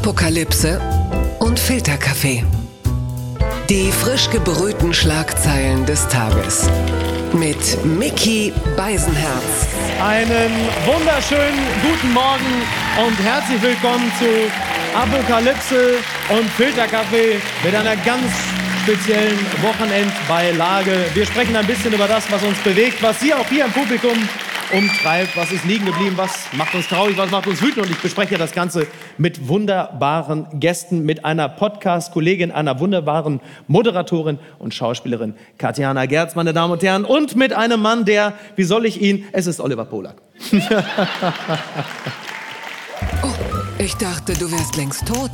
Apokalypse und Filterkaffee. Die frisch gebrühten Schlagzeilen des Tages. Mit Mickey Beisenherz. Einen wunderschönen guten Morgen und herzlich willkommen zu Apokalypse und Filterkaffee mit einer ganz speziellen Wochenendbeilage. Wir sprechen ein bisschen über das, was uns bewegt, was Sie auch hier im Publikum umtreibt, was ist liegen geblieben, was macht uns traurig, was macht uns wütend. Und ich bespreche das Ganze mit wunderbaren Gästen, mit einer Podcast-Kollegin, einer wunderbaren Moderatorin und Schauspielerin, Katjana Gerz, meine Damen und Herren, und mit einem Mann, der, wie soll ich ihn, es ist Oliver Polak. oh, ich dachte, du wärst längst tot.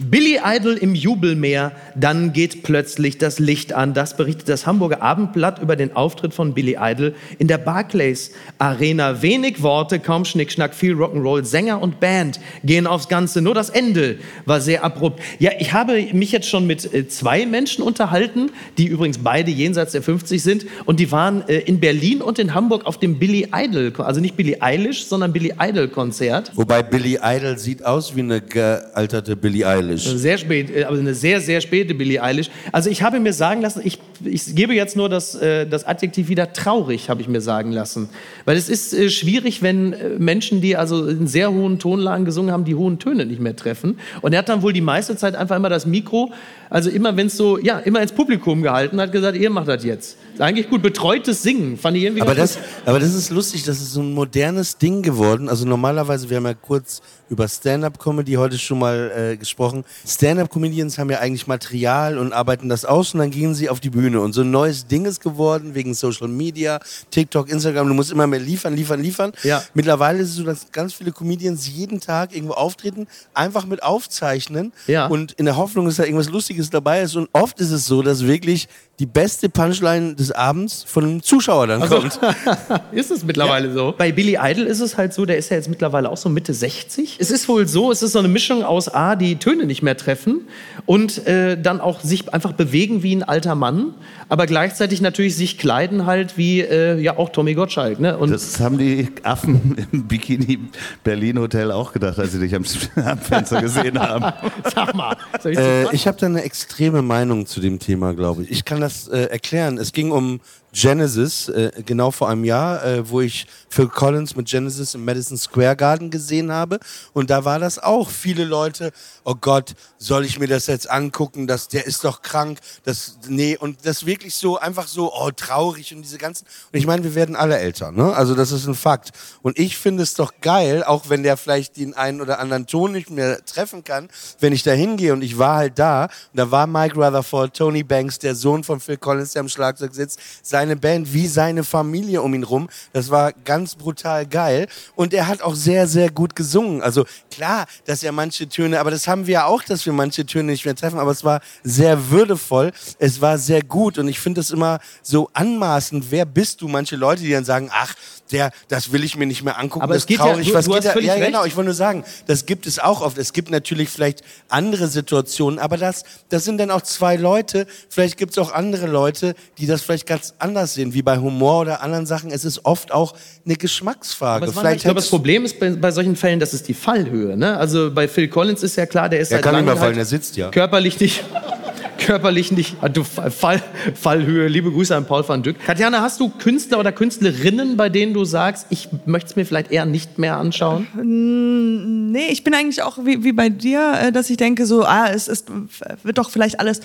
Billy Idol im Jubelmeer, dann geht plötzlich das Licht an. Das berichtet das Hamburger Abendblatt über den Auftritt von Billy Idol in der Barclays Arena. Wenig Worte, kaum Schnickschnack, viel Rock'n'Roll. Sänger und Band gehen aufs Ganze. Nur das Ende war sehr abrupt. Ja, ich habe mich jetzt schon mit äh, zwei Menschen unterhalten, die übrigens beide jenseits der 50 sind. Und die waren äh, in Berlin und in Hamburg auf dem Billy Idol, also nicht Billy Eilish, sondern Billy Idol Konzert. Wobei Billy Idol sieht aus wie eine gealterte Billy Eilish. Eilish. Sehr spät, äh, aber eine sehr, sehr späte Billie Eilish. Also ich habe mir sagen lassen, ich, ich gebe jetzt nur das, äh, das Adjektiv wieder traurig, habe ich mir sagen lassen. Weil es ist äh, schwierig, wenn Menschen, die also in sehr hohen Tonlagen gesungen haben, die hohen Töne nicht mehr treffen. Und er hat dann wohl die meiste Zeit einfach immer das Mikro, also immer wenn es so, ja, immer ins Publikum gehalten, hat gesagt, ihr macht das jetzt. Eigentlich gut, betreutes Singen, fand ich irgendwie aber das, aber das ist lustig, das ist so ein modernes Ding geworden. Also normalerweise, wir haben ja kurz über Stand-Up-Comedy heute schon mal äh, gesprochen. Stand-Up-Comedians haben ja eigentlich Material und arbeiten das aus und dann gehen sie auf die Bühne. Und so ein neues Ding ist geworden wegen Social Media, TikTok, Instagram. Du musst immer mehr liefern, liefern, liefern. Ja. Mittlerweile ist es so, dass ganz viele Comedians jeden Tag irgendwo auftreten, einfach mit aufzeichnen ja. und in der Hoffnung, dass da irgendwas Lustiges dabei ist. Und oft ist es so, dass wirklich die beste Punchline des Abends von einem Zuschauer dann also, kommt. ist es mittlerweile ja. so? Bei Billy Idol ist es halt so, der ist ja jetzt mittlerweile auch so Mitte 60. Es ist wohl so, es ist so eine Mischung aus A, die Töne nicht mehr treffen und äh, dann auch sich einfach bewegen wie ein alter Mann, aber gleichzeitig natürlich sich kleiden halt wie äh, ja auch Tommy Gottschalk. Ne? Und das haben die Affen im Bikini Berlin Hotel auch gedacht, als sie dich am, am Fenster gesehen haben. Sag mal. Ich, äh, ich habe da eine extreme Meinung zu dem Thema, glaube ich. Ich kann das äh, erklären. Es ging um Genesis, äh, genau vor einem Jahr, äh, wo ich Phil Collins mit Genesis im Madison Square Garden gesehen habe. Und da war das auch. Viele Leute, oh Gott, soll ich mir das jetzt angucken? Das, der ist doch krank. Das, nee, und das wirklich so, einfach so, oh, traurig und diese ganzen. Und ich meine, wir werden alle älter, ne? Also das ist ein Fakt. Und ich finde es doch geil, auch wenn der vielleicht den einen oder anderen Ton nicht mehr treffen kann, wenn ich da hingehe und ich war halt da. Und da war Mike Rutherford, Tony Banks, der Sohn von Phil Collins, der am Schlagzeug sitzt, sein seine Band wie seine Familie um ihn rum. Das war ganz brutal geil. Und er hat auch sehr, sehr gut gesungen. Also klar, dass er manche Töne, aber das haben wir ja auch, dass wir manche Töne nicht mehr treffen, aber es war sehr würdevoll. Es war sehr gut. Und ich finde es immer so anmaßend. Wer bist du? Manche Leute, die dann sagen, ach, der, das will ich mir nicht mehr angucken. Aber das es geht traurig. ja, du, Was du hast geht völlig ja, recht. genau. Ich wollte nur sagen, das gibt es auch oft. Es gibt natürlich vielleicht andere Situationen, aber das, das sind dann auch zwei Leute. Vielleicht gibt es auch andere Leute, die das vielleicht ganz anders sehen, wie bei Humor oder anderen Sachen. Es ist oft auch eine Geschmacksfrage. Aber vielleicht ich glaube, das Problem ist bei, bei, solchen Fällen, das ist die Fallhöhe. Ne? Also bei Phil Collins ist ja klar, der ist er seit kann langem nicht mehr fallen, halt er sitzt ja. körperlich nicht körperlich nicht. Ah, du Fall, Fallhöhe. Liebe Grüße an Paul van Dyck. Katjana, hast du Künstler oder Künstlerinnen, bei denen du sagst, ich möchte es mir vielleicht eher nicht mehr anschauen? Nee, ich bin eigentlich auch wie, wie bei dir, äh, dass ich denke, so, ah, es ist, wird doch vielleicht alles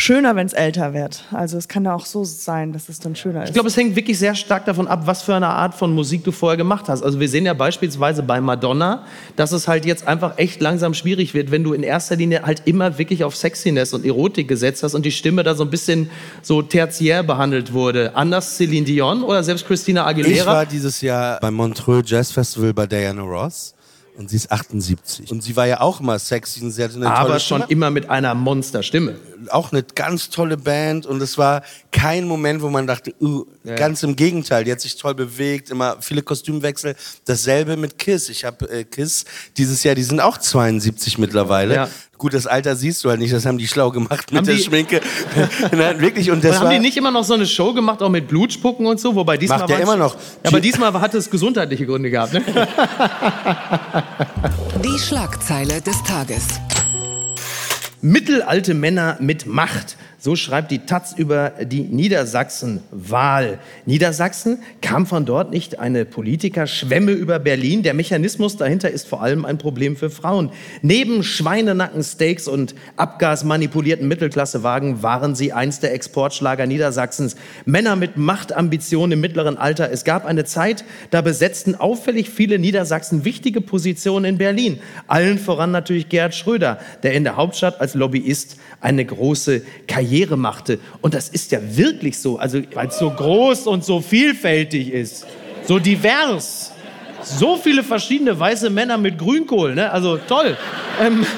schöner, wenn es älter wird. Also es kann ja auch so sein, dass es dann schöner ist. Ich glaube, es hängt wirklich sehr stark davon ab, was für eine Art von Musik du vorher gemacht hast. Also wir sehen ja beispielsweise bei Madonna, dass es halt jetzt einfach echt langsam schwierig wird, wenn du in erster Linie halt immer wirklich auf Sexiness und Erotik gesetzt hast und die Stimme da so ein bisschen so tertiär behandelt wurde. Anders Celine Dion oder selbst Christina Aguilera. Ich war dieses Jahr beim Montreux Jazz Festival bei Diana Ross. Und sie ist 78. Und sie war ja auch immer sexy und sie hatte eine Aber tolle schon Stimme. immer mit einer Monsterstimme. Auch eine ganz tolle Band und es war kein Moment, wo man dachte, uh, Ja. ganz im Gegenteil. Die hat sich toll bewegt, immer viele Kostümwechsel. Dasselbe mit Kiss. Ich habe äh, Kiss dieses Jahr, die sind auch 72 mittlerweile. Ja. Gut, das Alter siehst du halt nicht, das haben die schlau gemacht mit Haben der die- Schminke. Nein, wirklich. Und das Und haben war, die nicht immer noch so eine Show gemacht, auch mit Blutspucken und so? Wobei diesmal Macht der immer noch. Ja, aber diesmal hat es gesundheitliche Gründe gehabt. Ne? Die Schlagzeile des Tages. Mittelalte Männer mit Macht. So schreibt die Taz über die Niedersachsen-Wahl. Niedersachsen kam von dort nicht eine Politikerschwemme über Berlin. Der Mechanismus dahinter ist vor allem ein Problem für Frauen. Neben Schweinenackensteaks und abgasmanipulierten Mittelklassewagen waren sie eins der Exportschlager Niedersachsens. Männer mit Machtambitionen im mittleren Alter. Es gab eine Zeit, da besetzten auffällig viele Niedersachsen wichtige Positionen in Berlin. Allen voran natürlich Gerhard Schröder, der in der Hauptstadt als Lobbyist eine große Karriere machte. Und das ist ja wirklich so, also weil es so groß und so vielfältig ist, so divers. So viele verschiedene weiße Männer mit Grünkohl, ne? Also toll. Ähm,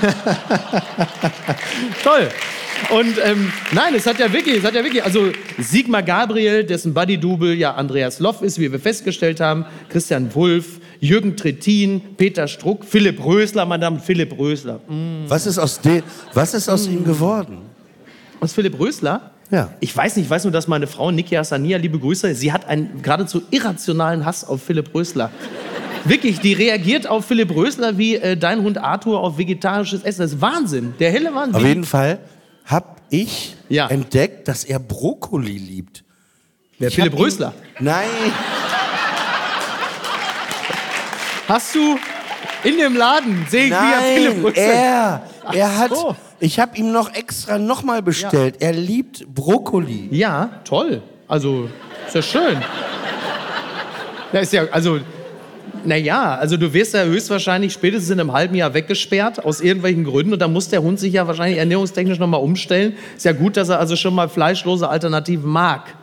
toll. Und ähm, nein, es hat ja wirklich, es hat ja wirklich, also Sigmar Gabriel, dessen Buddy-Double ja Andreas Loff ist, wie wir festgestellt haben, Christian Wulff, Jürgen Trittin, Peter Struck, Philipp Rösler, Madame Philipp Rösler. Mm. Was ist aus, de, was ist aus mm. ihm geworden? Aus Philipp Rösler? Ja. Ich weiß nicht, ich weiß nur, dass meine Frau Nikia Sania, liebe Grüße, sie hat einen geradezu irrationalen Hass auf Philipp Rösler. Wirklich, die reagiert auf Philipp Rösler wie äh, dein Hund Arthur auf vegetarisches Essen. Das ist Wahnsinn, der helle Wahnsinn. Auf jeden Fall habe ich ja. entdeckt, dass er Brokkoli liebt. Wer, ich Philipp Rösler? Nein. Hast du in dem Laden, sehe ich, wie er Philipp Rösler... er, er hat... So. Ich habe ihm noch extra nochmal bestellt. Ja. Er liebt Brokkoli. Ja, toll. Also, ist ja schön. Ja, ist ja, also, naja, also du wirst ja höchstwahrscheinlich spätestens in einem halben Jahr weggesperrt, aus irgendwelchen Gründen. Und dann muss der Hund sich ja wahrscheinlich ernährungstechnisch nochmal umstellen. Ist ja gut, dass er also schon mal fleischlose Alternativen mag.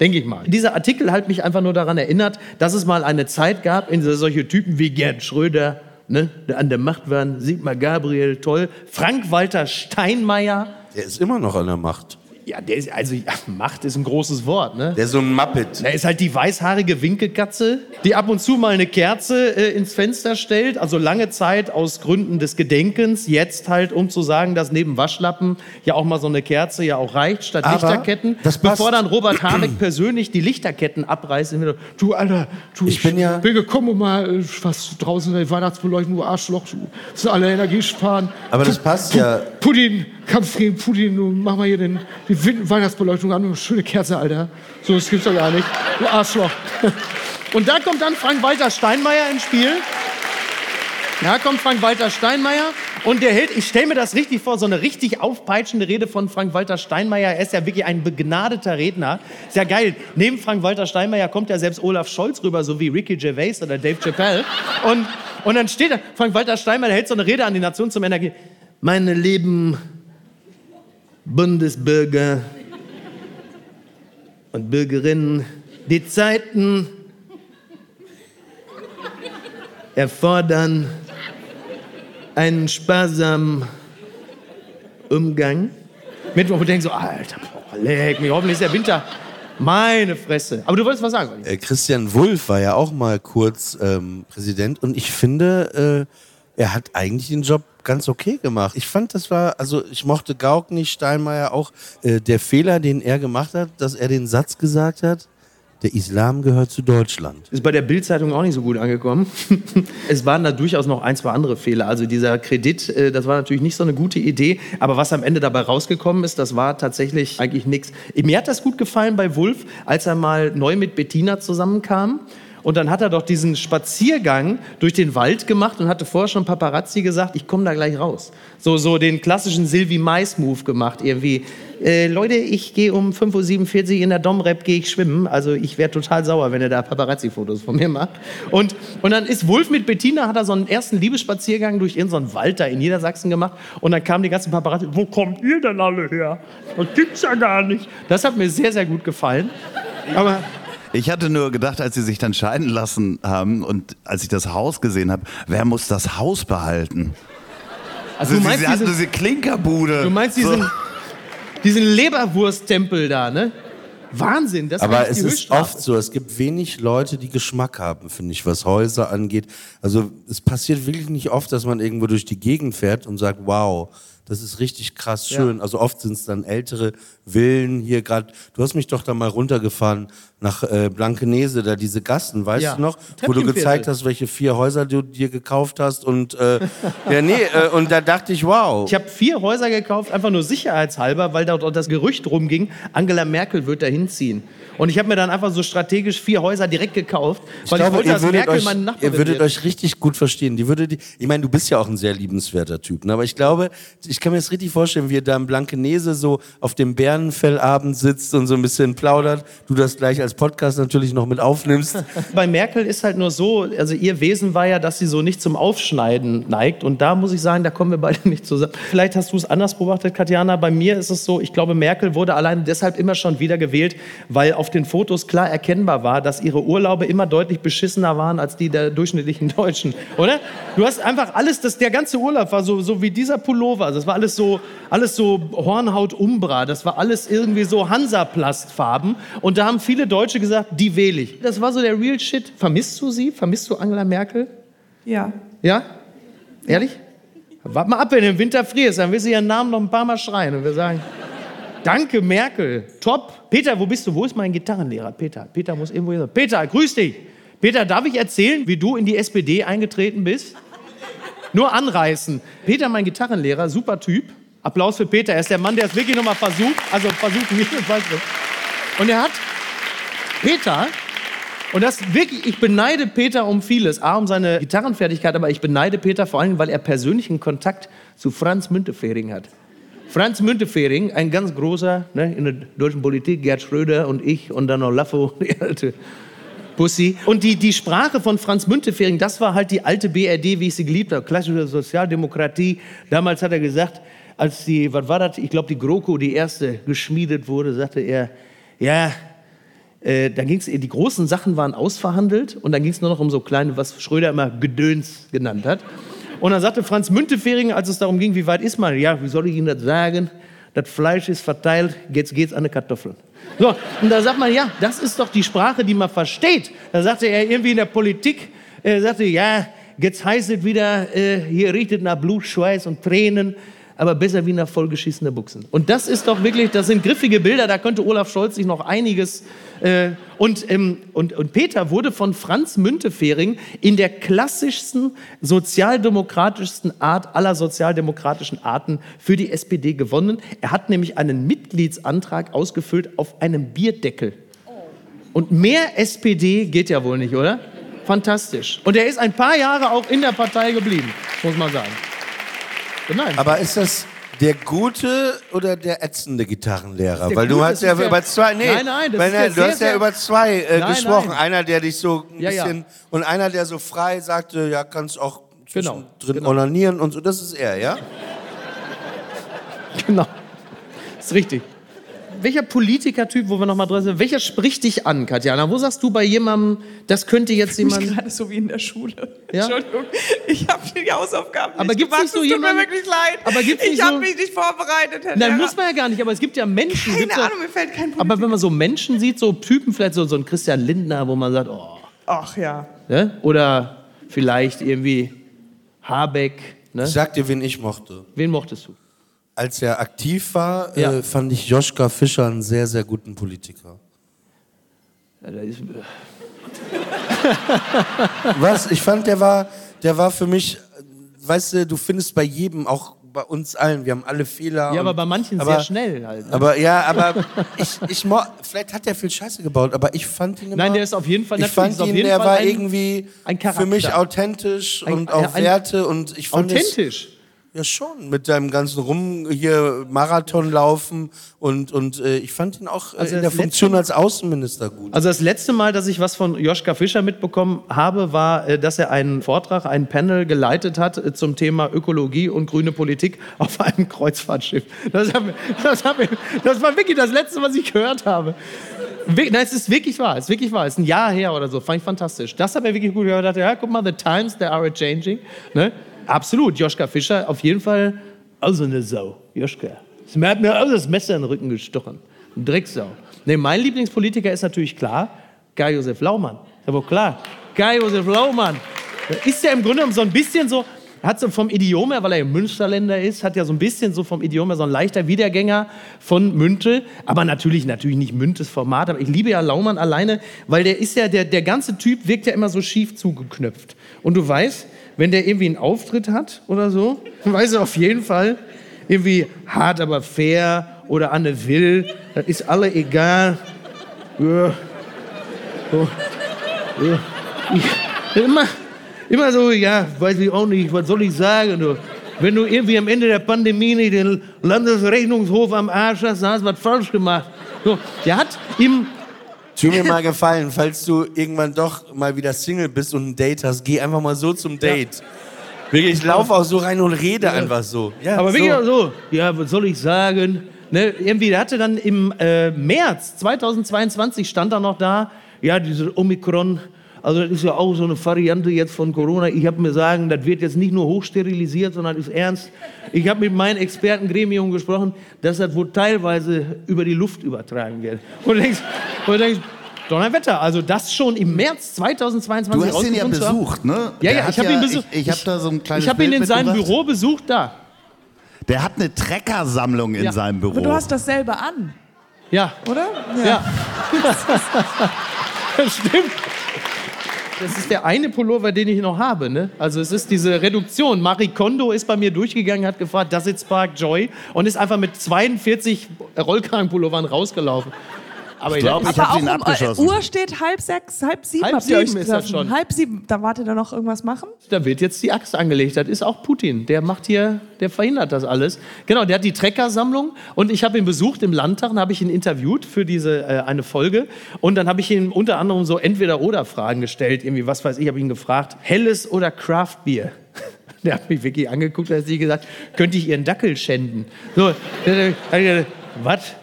Denke ich mal. Dieser Artikel hat mich einfach nur daran erinnert, dass es mal eine Zeit gab, in der solche Typen wie Gerd Schröder, ne, an der Macht waren, Sigmar Gabriel, toll, Frank-Walter Steinmeier. Der ist immer noch an der Macht. Ja, der ist, also ja, Macht ist ein großes Wort, ne? Der ist so ein Muppet. Der ist halt die weißhaarige Winkelkatze, die ab und zu mal eine Kerze äh, ins Fenster stellt, also lange Zeit aus Gründen des Gedenkens, jetzt halt, um zu sagen, dass neben Waschlappen ja auch mal so eine Kerze ja auch reicht, statt Aber Lichterketten. Das bevor dann Robert Habeck persönlich die Lichterketten abreißt. Du, Alter, du, ich, ich bin ja... bin gekommen, um mal äh, was draußen in der Weihnachtsbeleuchtung, du Arschloch, du, sind alle Energie sparen. Aber das passt ja... Pudding, Kampf gegen Putin, du mach mal hier den, die Weihnachtsbeleuchtung an. Schöne Kerze, Alter. So, das gibt's doch gar nicht. Du Arschloch. Und da kommt dann Frank-Walter Steinmeier ins Spiel. Da kommt Frank-Walter Steinmeier und der hält, ich stelle mir das richtig vor, so eine richtig aufpeitschende Rede von Frank-Walter Steinmeier. Er ist ja wirklich ein begnadeter Redner. Ist ja geil. Neben Frank-Walter Steinmeier kommt ja selbst Olaf Scholz rüber, so wie Ricky Gervais oder Dave Chappelle. Und, und dann steht da, Frank-Walter Steinmeier hält so eine Rede an die Nation zum Energie. Meine lieben Bundesbürger und Bürgerinnen, die Zeiten erfordern einen sparsamen Umgang. Mit wo denkt so, Alter, boah, leck mich, hoffentlich ist der Winter. Meine Fresse. Aber du wolltest was sagen. Äh, Christian Wulff war ja auch mal kurz ähm, Präsident und ich finde, äh, er hat eigentlich den Job ganz okay gemacht. Ich fand, das war, also ich mochte Gauck nicht, Steinmeier auch. Äh, der Fehler, den er gemacht hat, dass er den Satz gesagt hat, der Islam gehört zu Deutschland. Ist bei der Bildzeitung auch nicht so gut angekommen. es waren da durchaus noch ein, zwei andere Fehler. Also dieser Kredit, äh, das war natürlich nicht so eine gute Idee. Aber was am Ende dabei rausgekommen ist, das war tatsächlich eigentlich nichts. Mir hat das gut gefallen bei Wulf, als er mal neu mit Bettina zusammenkam. Und dann hat er doch diesen Spaziergang durch den Wald gemacht und hatte vorher schon Paparazzi gesagt, ich komme da gleich raus. So, so den klassischen Sylvie Mais-Move gemacht. Irgendwie, äh, Leute, ich gehe um 5.47 Uhr in der Domrep, gehe ich schwimmen. Also ich wäre total sauer, wenn er da Paparazzi-Fotos von mir macht. Und, und dann ist Wolf mit Bettina, hat er so einen ersten Liebesspaziergang durch irgendeinen so Wald da in Niedersachsen gemacht. Und dann kamen die ganzen Paparazzi, wo kommt ihr denn alle her? Das gibt's ja gar nicht. Das hat mir sehr, sehr gut gefallen. Aber ich hatte nur gedacht, als sie sich dann scheiden lassen haben und als ich das Haus gesehen habe, wer muss das Haus behalten? Also, du meinst sie, sie diese Klinkerbude. Du meinst diesen, so. diesen Leberwursttempel da, ne? Wahnsinn, das Aber es ist oft so, es gibt wenig Leute, die Geschmack haben, finde ich, was Häuser angeht. Also es passiert wirklich nicht oft, dass man irgendwo durch die Gegend fährt und sagt, wow, Das ist richtig krass schön. Ja. Also oft sind es dann ältere Villen hier gerade. Du hast mich doch da mal runtergefahren nach äh, Blankenese, da diese Gassen, weißt ja. du noch? Wo du gezeigt hast, welche vier Häuser du dir gekauft hast. Und äh, ja, nee, äh, und da dachte ich, wow. Ich habe vier Häuser gekauft, einfach nur sicherheitshalber, weil da das Gerücht rumging, Angela Merkel wird da hinziehen. Und ich habe mir dann einfach so strategisch vier Häuser direkt gekauft, weil ich, glaube, ich wollte, dass Merkel euch, mein Nachbar Ihr würdet wird. euch richtig gut verstehen. Die würde die, ich meine, du bist ja auch ein sehr liebenswerter Typ, ne? aber ich glaube, ich kann mir das richtig vorstellen, wie ihr da im Blankenese so auf dem Bärenfellabend sitzt und so ein bisschen plaudert. Du das gleich als Podcast natürlich noch mit aufnimmst. Bei Merkel ist halt nur so, also ihr Wesen war ja, dass sie so nicht zum Aufschneiden neigt. Und da muss ich sagen, da kommen wir beide nicht zusammen. Vielleicht hast du es anders beobachtet, Katjana. Bei mir ist es so, ich glaube, Merkel wurde allein deshalb immer schon wieder gewählt, weil auf den Fotos klar erkennbar war, dass ihre Urlaube immer deutlich beschissener waren als die der durchschnittlichen Deutschen, oder? Du hast einfach alles, das, der ganze Urlaub war so, so wie dieser Pullover. Das war alles so, alles so Hornhaut Umbra. Das war alles irgendwie so Hansaplastfarben. Und da haben viele Deutsche gesagt, die wähle ich. Das war so der Real Shit. Vermisst du sie? Vermisst du Angela Merkel? Ja. Ja? Ehrlich? Warte mal ab, wenn du im Winter frierst, dann wirst du ihren Namen noch ein paar Mal schreien und wir sagen, danke Merkel, top. Peter, wo bist du? Wo ist mein Gitarrenlehrer? Peter, Peter muss irgendwo sein. Peter, grüß dich. Peter, darf ich erzählen, wie du in die SPD eingetreten bist? Nur anreißen. Peter, mein Gitarrenlehrer, super Typ. Applaus für Peter. Er ist der Mann, der es wirklich nochmal versucht. Also versucht du. Und er hat Peter, und das wirklich, ich beneide Peter um vieles. A, um seine Gitarrenfertigkeit, aber ich beneide Peter vor allem, weil er persönlichen Kontakt zu Franz Müntefering hat. Franz Müntefering, ein ganz großer ne, in der deutschen Politik, Gerd Schröder und ich und dann noch Laffo, die alte Pussy. Und die, die Sprache von Franz Müntefering, das war halt die alte BRD, wie ich sie geliebt habe, klassische Sozialdemokratie. Damals hat er gesagt, als die, was war das, ich glaube die GroKo, die erste, geschmiedet wurde, sagte er, ja, äh, dann ging es, die großen Sachen waren ausverhandelt und dann ging es nur noch um so kleine, was Schröder immer Gedöns genannt hat. Und dann sagte Franz Müntefering, als es darum ging, wie weit ist man? Ja, wie soll ich Ihnen das sagen? Das Fleisch ist verteilt, jetzt geht's an die Kartoffeln. So, und da sagt man, ja, das ist doch die Sprache, die man versteht. Da sagte er irgendwie in der Politik, er sagte, ja, jetzt heißt es wieder, äh, hier riecht es nach Blut, Schweiß und Tränen aber besser wie nach vollgeschissene Buchsen. Und das ist doch wirklich, das sind griffige Bilder, da könnte Olaf Scholz sich noch einiges. Äh, und, ähm, und, und Peter wurde von Franz Müntefering in der klassischsten, sozialdemokratischsten Art aller sozialdemokratischen Arten für die SPD gewonnen. Er hat nämlich einen Mitgliedsantrag ausgefüllt auf einem Bierdeckel. Und mehr SPD geht ja wohl nicht, oder? Fantastisch. Und er ist ein paar Jahre auch in der Partei geblieben, muss man sagen. Nein. Aber ist das der gute oder der ätzende Gitarrenlehrer? Weil du hast ja über zwei, nee, nein, nein, das ist du hast ja über zwei äh, nein, gesprochen. Nein. Einer, der dich so ein ja, bisschen ja. und einer, der so frei sagte, ja, kannst auch genau, drin genau. onanieren und so. Das ist er, ja? Genau, das ist richtig welcher Politikertyp, wo wir nochmal drin sind, welcher spricht dich an, Katjana? Wo sagst du bei jemandem, das könnte jetzt jemand... Ich gerade so wie in der Schule. Ja? Entschuldigung, ich habe die Hausaufgaben aber nicht gemacht, nicht so es tut mir wirklich leid. Aber gibt's ich so habe mich nicht vorbereitet. Herr Nein, muss man ja gar nicht, aber es gibt ja Menschen... Keine Ahnung, mir fällt kein Politiker. Aber wenn man so Menschen sieht, so Typen, vielleicht so, so ein Christian Lindner, wo man sagt, oh... Ach ja. Ne? Oder vielleicht irgendwie Habeck. Ne? Ich sag dir, wen ich mochte. Wen mochtest du? Als er aktiv war, ja. äh, fand ich Joschka Fischer einen sehr, sehr guten Politiker. Ja, ist, Was? Ich fand, der war, der war für mich, weißt du, du findest bei jedem, auch bei uns allen, wir haben alle Fehler. Ja, aber bei manchen aber, sehr schnell halt. Ne? Aber ja, aber ich, ich vielleicht hat er viel Scheiße gebaut, aber ich fand ihn immer, Nein, der ist auf jeden Fall. Ich fand ihn, der Fall war ein, irgendwie ein für mich authentisch ein, und auch Werte und ich fand authentisch. Ja, schon. Mit deinem ganzen Rum hier Marathon laufen und, und äh, ich fand ihn auch äh, also in der Funktion als Außenminister gut. Also das letzte Mal, dass ich was von Joschka Fischer mitbekommen habe, war, äh, dass er einen Vortrag, ein Panel geleitet hat äh, zum Thema Ökologie und grüne Politik auf einem Kreuzfahrtschiff. Das, hab, das, hab, das war wirklich das Letzte, was ich gehört habe. Nein, es ist wirklich wahr, es ist wirklich wahr. Es ist ein Jahr her oder so, fand ich fantastisch. Das hat er wirklich gut gehört. Ja, guck mal, the times, they are changing. Ne? Absolut, Joschka Fischer, auf jeden Fall also eine Sau. Joschka. Sie hat mir also das Messer in den Rücken gestochen. Ein Drecksau. Nee, mein Lieblingspolitiker ist natürlich klar, Guy-Josef Laumann. Ist aber klar. Guy-Josef Laumann. Ist ja im Grunde genommen so ein bisschen so, hat so vom Idiom her, weil er ja Münsterländer ist, hat ja so ein bisschen so vom Idiom her so ein leichter Wiedergänger von Münte. Aber natürlich, natürlich nicht Müntes Format. Aber ich liebe ja Laumann alleine, weil der ist ja, der, der ganze Typ wirkt ja immer so schief zugeknöpft. Und du weißt, wenn der irgendwie einen Auftritt hat oder so, weißt du auf jeden Fall, irgendwie hart, aber fair oder Anne Will, das ist alle egal. Ja. So. Ja. Immer, immer so, ja, weiß ich auch nicht, was soll ich sagen? Du, wenn du irgendwie am Ende der Pandemie nicht den Landesrechnungshof am Arsch hast, dann hast du was falsch gemacht. So, der hat im Tu mir mal gefallen, falls du irgendwann doch mal wieder Single bist und ein Date hast, geh einfach mal so zum Date. Ja. Wirklich, ich laufe auch so rein und rede ja. einfach so. Ja, Aber wirklich so. so, ja, was soll ich sagen? Ne, irgendwie, der hatte dann im äh, März 2022 stand er noch da, ja, diese Omikron, also das ist ja auch so eine Variante jetzt von Corona. Ich habe mir sagen, das wird jetzt nicht nur hochsterilisiert, sondern ist ernst. Ich habe mit meinem Expertengremium gesprochen, dass das wohl teilweise über die Luft übertragen wird. Und denkst, und denkst Donnerwetter, also das schon im März 2022 Du hast ihn ja besucht, ne? Ja, ja, ich habe ihn besucht. Ich, ich habe da so ein kleines Ich habe ihn in seinem Büro besucht, da. Der hat eine Treckersammlung in ja. seinem Büro. Aber du hast das selber an. Ja. Oder? Ja. ja. das stimmt. Das ist der eine Pullover, den ich noch habe. Ne? Also es ist diese Reduktion. Marie Kondo ist bei mir durchgegangen, hat gefragt, das ist Spark Joy und ist einfach mit 42 Rollkragenpullovern rausgelaufen. Aber ich glaube, ich habe ihn abgeschossen. Uhr steht halb sechs, halb sieben. Halb sieben ist das schon. Halb sieben. Da wart ihr da noch irgendwas machen? Da wird jetzt die Axt angelegt. Das ist auch Putin. Der macht hier, der verhindert das alles. Genau, der hat die Treckersammlung und ich habe ihn besucht im Landtag und habe ich ihn interviewt für diese äh, eine Folge und dann habe ich ihm unter anderem so entweder oder Fragen gestellt. Irgendwie was weiß ich, habe ihn gefragt: Helles oder Craft Beer? Der hat mich wirklich angeguckt, und hat sie gesagt, könnte ich ihren Dackel schänden? So, was?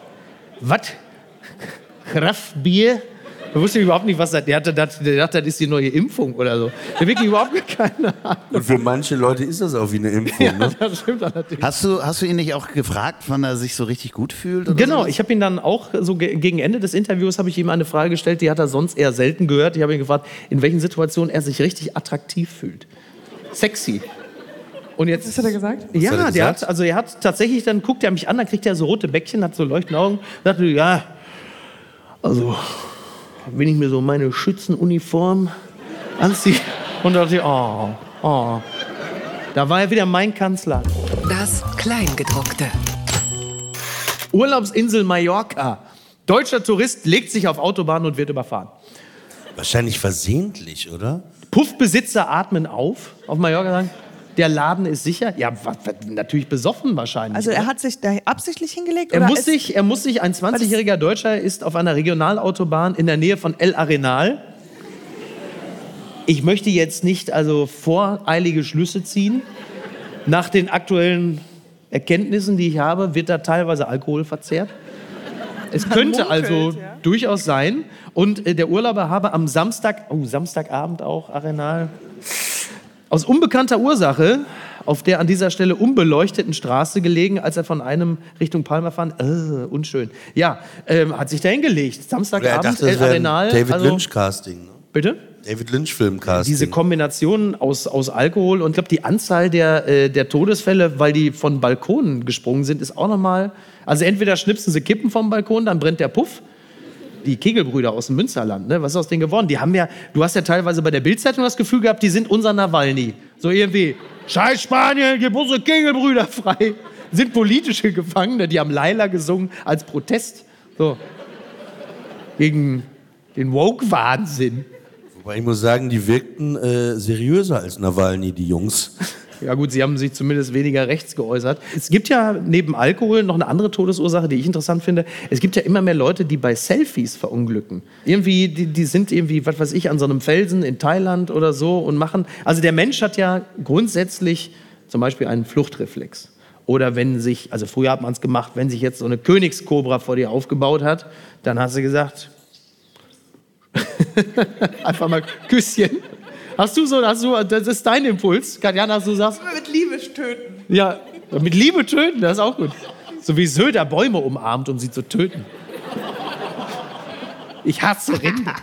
Was? Kraftbier. Da wusste ich überhaupt nicht, was das Der, hatte, der dachte, das ist die neue Impfung oder so. Der wirklich überhaupt keine Ahnung. Und für manche Leute ist das auch wie eine Impfung. Ja, ne? das stimmt allerdings. Hast du, hast du ihn nicht auch gefragt, wann er sich so richtig gut fühlt? genau, so? ich habe ihn dann auch so gegen Ende des Interviews habe ich ihm eine Frage gestellt, die hat er sonst eher selten gehört. Ich habe ihn gefragt, in welchen Situationen er sich richtig attraktiv fühlt. Sexy. Und jetzt, Was hat er gesagt? Ja, er gesagt? der hat, also er hat tatsächlich, dann guckt er mich an, dann kriegt er so rote Bäckchen, hat so leuchtende Augen, dachte, ja, also, wenn ich mir so meine Schützenuniform anziehe und dachte, oh, oh, da war ja wieder mein Kanzler. Das Kleingedruckte. Urlaubsinsel Mallorca. Deutscher Tourist legt sich auf Autobahn und wird überfahren. Wahrscheinlich versehentlich, oder? Puffbesitzer atmen auf. Auf Mallorca sagen, der Laden ist sicher. Ja, natürlich besoffen wahrscheinlich. Also er hat sich da absichtlich hingelegt? Er, muss sich, er muss sich, ein 20-jähriger Deutscher ist auf einer Regionalautobahn in der Nähe von El Arenal. Ich möchte jetzt nicht also voreilige Schlüsse ziehen. Nach den aktuellen Erkenntnissen, die ich habe, wird da teilweise Alkohol verzehrt. Es könnte also ja. durchaus sein. Und äh, der Urlauber habe am Samstag, oh, Samstagabend auch, Arenal, aus unbekannter Ursache auf der an dieser Stelle unbeleuchteten Straße gelegen, als er von einem Richtung Palma fand. Äh, unschön. Ja, ähm, hat sich da hingelegt. Samstagabend, dachte, El Arenal. David also, Lynch Casting. Ne? Bitte? David Lynch Film Casting. Diese Kombination aus, aus Alkohol und ich glaube die Anzahl der, äh, der Todesfälle, weil die von Balkonen gesprungen sind, ist auch nochmal. Also entweder schnipsen sie Kippen vom Balkon, dann brennt der Puff die Kegelbrüder aus dem Münsterland, ne? was ist aus denen geworden? Die haben ja, du hast ja teilweise bei der Bildzeitung das Gefühl gehabt, die sind unser Nawalny. So irgendwie, scheiß Spanien, gib unsere Kegelbrüder frei. Sind politische Gefangene, die haben Laila gesungen als Protest. So. Gegen den Woke-Wahnsinn. Wobei ich muss sagen, die wirkten äh, seriöser als Nawalny, die Jungs. Ja gut, Sie haben sich zumindest weniger rechts geäußert. Es gibt ja neben Alkohol noch eine andere Todesursache, die ich interessant finde. Es gibt ja immer mehr Leute, die bei Selfies verunglücken. Irgendwie, die, die sind irgendwie, was weiß ich, an so einem Felsen in Thailand oder so und machen. Also der Mensch hat ja grundsätzlich zum Beispiel einen Fluchtreflex. Oder wenn sich, also früher hat man es gemacht, wenn sich jetzt so eine Königskobra vor dir aufgebaut hat, dann hast du gesagt, einfach mal Küsschen. Hast du so, hast du, das ist dein Impuls, Katjana, du sagst. Mit Liebe töten. Ja, mit Liebe töten, das ist auch gut. So wie Söder Bäume umarmt, um sie zu töten. Ich hasse Rinde.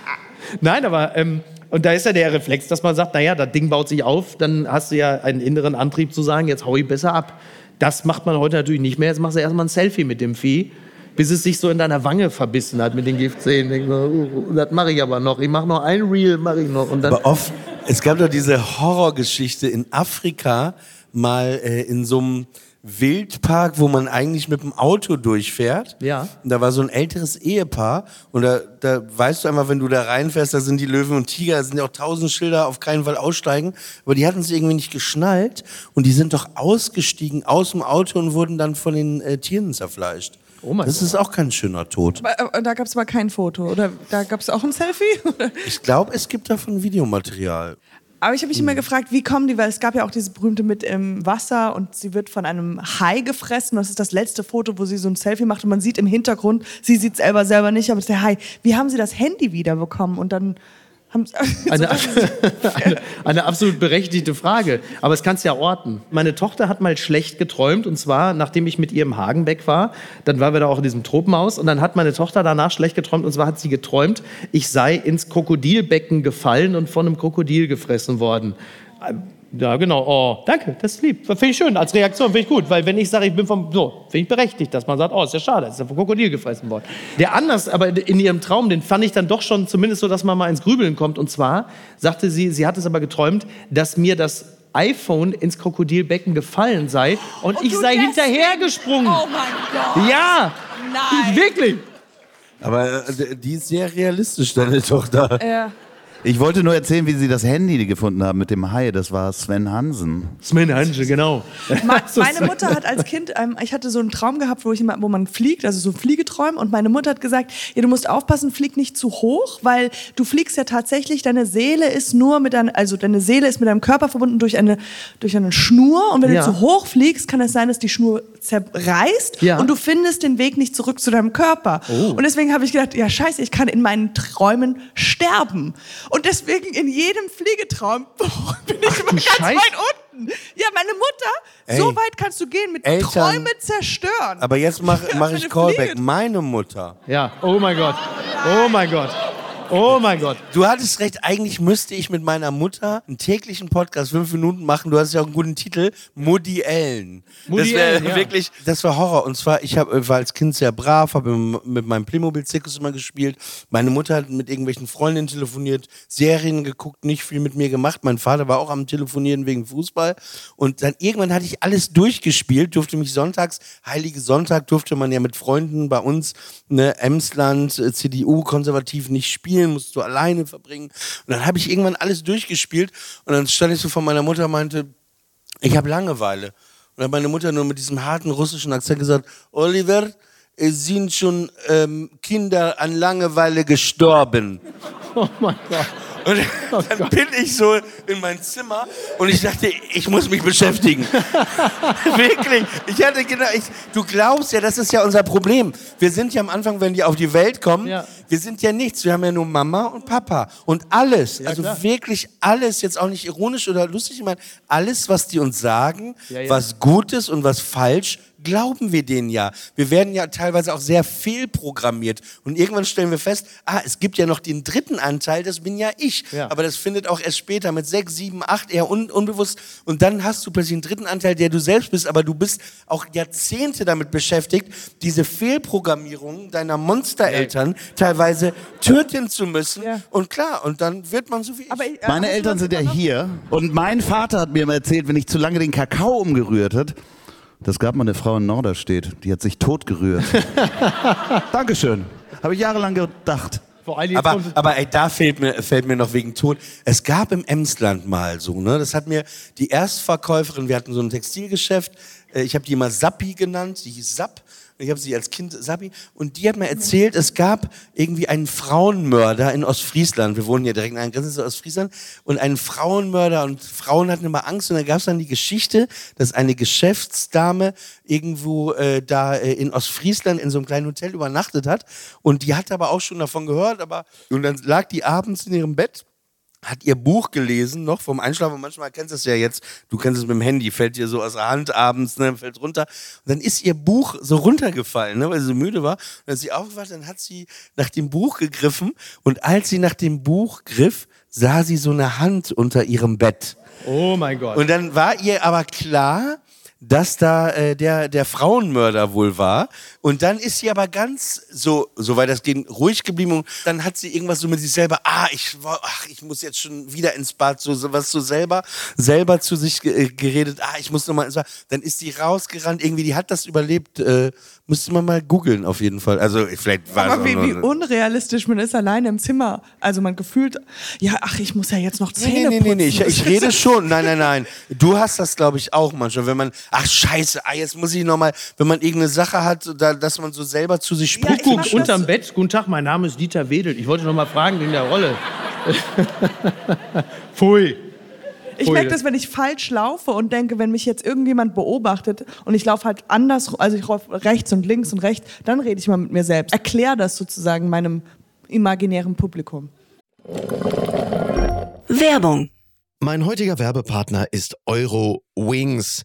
Nein, aber ähm, Und da ist ja der Reflex, dass man sagt, naja, das Ding baut sich auf, dann hast du ja einen inneren Antrieb zu sagen, jetzt hau ich besser ab. Das macht man heute natürlich nicht mehr. Jetzt machst du erstmal ein Selfie mit dem Vieh, bis es sich so in deiner Wange verbissen hat mit den Giftzähnen. Uh, das mache ich aber noch. Ich mache noch ein Reel, mache ich noch. Und dann aber oft, es gab doch diese Horrorgeschichte in Afrika, mal äh, in so einem Wildpark, wo man eigentlich mit dem Auto durchfährt. Ja. Und da war so ein älteres Ehepaar und da, da weißt du einfach, wenn du da reinfährst, da sind die Löwen und Tiger, da sind ja auch tausend Schilder, auf keinen Fall aussteigen. Aber die hatten es irgendwie nicht geschnallt und die sind doch ausgestiegen aus dem Auto und wurden dann von den äh, Tieren zerfleischt. Oh mein das Gott. ist auch kein schöner Tod. Aber, äh, Da gab es aber kein Foto. Oder da gab es auch ein Selfie? Ich glaube, es gibt davon Videomaterial. Aber ich habe mich immer gefragt, wie kommen die, weil es gab ja auch diese berühmte mit im Wasser und sie wird von einem Hai gefressen. Das ist das letzte Foto, wo sie so ein Selfie macht und man sieht im Hintergrund, sie sieht es selber selber nicht, aber es ist der Hai. Wie haben sie das Handy wiederbekommen? Und dann. Eine, eine, eine absolut berechtigte Frage. Aber es kannst ja orten. Meine Tochter hat mal schlecht geträumt und zwar, nachdem ich mit ihr im Hagenbeck war, dann waren wir da auch in diesem Tropenhaus und dann hat meine Tochter danach schlecht geträumt und zwar hat sie geträumt, ich sei ins Krokodilbecken gefallen und von einem Krokodil gefressen worden. Ja, genau. Oh, danke, das ist lieb. Finde ich schön als Reaktion, finde ich gut. Weil wenn ich sage, ich bin vom, so, finde ich berechtigt, dass man sagt, oh, ist ja schade, ist ja vom Krokodil gefressen worden. Der anders, aber in ihrem Traum, den fand ich dann doch schon zumindest so, dass man mal ins Grübeln kommt. Und zwar sagte sie, sie hat es aber geträumt, dass mir das iPhone ins Krokodilbecken gefallen sei und, ich du sei hinterhergesprungen. Oh mein Gott! Ja, Nein! wirklich. Aber äh, die ist sehr realistisch, deine Tochter. Ja. Ich wollte nur erzählen, wie sie das Handy gefunden haben mit dem Hai. Das war Sven Hansen. Sven Hanche, genau. Meine Mutter hat als Kind, ähm, ich hatte so einen Traum gehabt, wo, ich immer, wo man fliegt, also so Fliegeträume. Und meine Mutter hat gesagt, ja, du musst aufpassen, flieg nicht zu hoch, weil du fliegst ja tatsächlich, deine Seele ist nur mit deinem, also deine Seele ist mit deinem Körper verbunden durch eine, durch eine Schnur. Und wenn Ja. du zu hoch fliegst, kann es sein, dass die Schnur zerreißt Ja. und du findest den Weg nicht zurück zu deinem Körper. Oh. Und deswegen habe ich gedacht, ja scheiße, ich kann in meinen Träumen sterben. Und deswegen in jedem Fliegetraum bin ich immer du ganz Scheiße. weit unten. Ja, meine Mutter, so Ey. weit kannst du gehen mit Eltern. Träume zerstören. Aber jetzt mache mach ich Callback. Fliege. Meine Mutter. Ja, oh mein Gott. Oh mein Gott. Oh mein Gott. Du hattest recht, eigentlich müsste ich mit meiner Mutter einen täglichen Podcast fünf Minuten machen. Du hast ja auch einen guten Titel, Mutti Ellen. Mutti das wäre ja. wirklich, das war Horror. Und zwar, ich hab, äh, war als Kind sehr brav, habe mit meinem Playmobil-Zirkus immer gespielt. Meine Mutter hat mit irgendwelchen Freundinnen telefoniert, Serien geguckt, nicht viel mit mir gemacht. Mein Vater war auch am Telefonieren wegen Fußball. Und dann irgendwann hatte ich alles durchgespielt, durfte mich sonntags, Heilige Sonntag, durfte man ja mit Freunden bei uns, ne, Emsland, äh, CDU, konservativ nicht spielen, musst du alleine verbringen. Und dann habe ich irgendwann alles durchgespielt und dann stand ich so vor meiner Mutter und meinte, ich habe Langeweile. Und dann hat meine Mutter nur mit diesem harten russischen Akzent gesagt, Oliver, es sind schon ähm, Kinder an Langeweile gestorben. Oh mein Gott. Und dann bin ich so in mein Zimmer und ich dachte, ich muss mich beschäftigen. Wirklich. Ich hatte genau, ich, du glaubst ja, das ist ja unser Problem. Wir sind ja am Anfang, wenn die auf die Welt kommen, Ja. wir sind ja nichts. Wir haben ja nur Mama und Papa. Und alles, also klar. wirklich alles, jetzt auch nicht ironisch oder lustig, ich meine, alles, was die uns sagen, Ja, ja. was gut ist und was falsch, glauben wir denen ja. Wir werden ja teilweise auch sehr fehlprogrammiert. Und irgendwann stellen wir fest, ah, es gibt ja noch den dritten Anteil, das bin ja ich. Ja. Aber das findet auch erst später mit sechs, sieben, acht eher un unbewusst. Und dann hast du plötzlich einen dritten Anteil, der du selbst bist, aber du bist auch Jahrzehnte damit beschäftigt, diese Fehlprogrammierung deiner Monstereltern teilweise töten zu müssen. Ja. Und klar, und dann wird man so wie ich. Aber ich- äh, Meine Eltern sind ja hier und mein Vater hat mir immer erzählt, wenn ich zu lange den Kakao umgerührt hat, das gab mal eine Frau in Norderstedt, die hat sich tot gerührt. Dankeschön. Habe ich jahrelang gedacht. Vor allem jetzt Aber, aber ey, da fällt mir, fällt mir noch wegen Tod. Es gab im Emsland mal so, ne? Das hat mir die Erstverkäuferin, wir hatten so ein Textilgeschäft, äh, ich habe die immer Sappi genannt, die hieß Sapp. Ich habe sie als Kind Sappi. Und die hat mir erzählt, es gab irgendwie einen Frauenmörder in Ostfriesland. Wir wohnen hier direkt an der Grenze zu Ostfriesland. Und einen Frauenmörder und Frauen hatten immer Angst. Und da gab es dann die Geschichte, dass eine Geschäftsdame irgendwo äh, da äh, in Ostfriesland in so einem kleinen Hotel übernachtet hat. Und die hat aber auch schon davon gehört. Aber und dann lag die abends in ihrem Bett hat ihr Buch gelesen, noch vom Einschlafen. Manchmal kennst du es ja jetzt, du kennst es mit dem Handy, fällt dir so aus der Hand abends, ne, fällt runter. Und dann ist ihr Buch so runtergefallen, ne, weil sie so müde war. Und dann ist sie aufgewacht, dann hat sie nach dem Buch gegriffen. Und als sie nach dem Buch griff, sah sie so eine Hand unter ihrem Bett. Oh mein Gott. Und dann war ihr aber klar, dass da äh, der, der Frauenmörder wohl war. Und dann ist sie aber ganz so, so weit das geht, ruhig geblieben. Und dann hat sie irgendwas so mit sich selber, ah, ich, ach, ich muss jetzt schon wieder ins Bad, so, so was so selber, selber zu sich äh, geredet, ah, ich muss nochmal ins Bad. Dann ist die rausgerannt, irgendwie, die hat das überlebt. Äh, müsste man mal googeln auf jeden Fall. Also vielleicht war Aber wie, wie unrealistisch, man ist alleine im Zimmer. Also man gefühlt, ja, ach, ich muss ja jetzt noch Zähne nee, nee, nee, nee, ich, ich rede schon. Nein, nein, nein. Du hast das, glaube ich, auch manchmal, wenn man, ach scheiße, ah, jetzt muss ich nochmal, wenn man irgendeine Sache hat, da, dass man so selber zu sich spricht. Ja, Guck, unterm Bett, guten Tag, mein Name ist Dieter Wedel. Ich wollte noch mal fragen wegen der Rolle. Pfui. Ich merke das, wenn ich falsch laufe und denke, wenn mich jetzt irgendjemand beobachtet und ich laufe halt anders, also ich laufe rechts und links und rechts, dann rede ich mal mit mir selbst. Erkläre das sozusagen meinem imaginären Publikum. Werbung. Mein heutiger Werbepartner ist Euro Wings.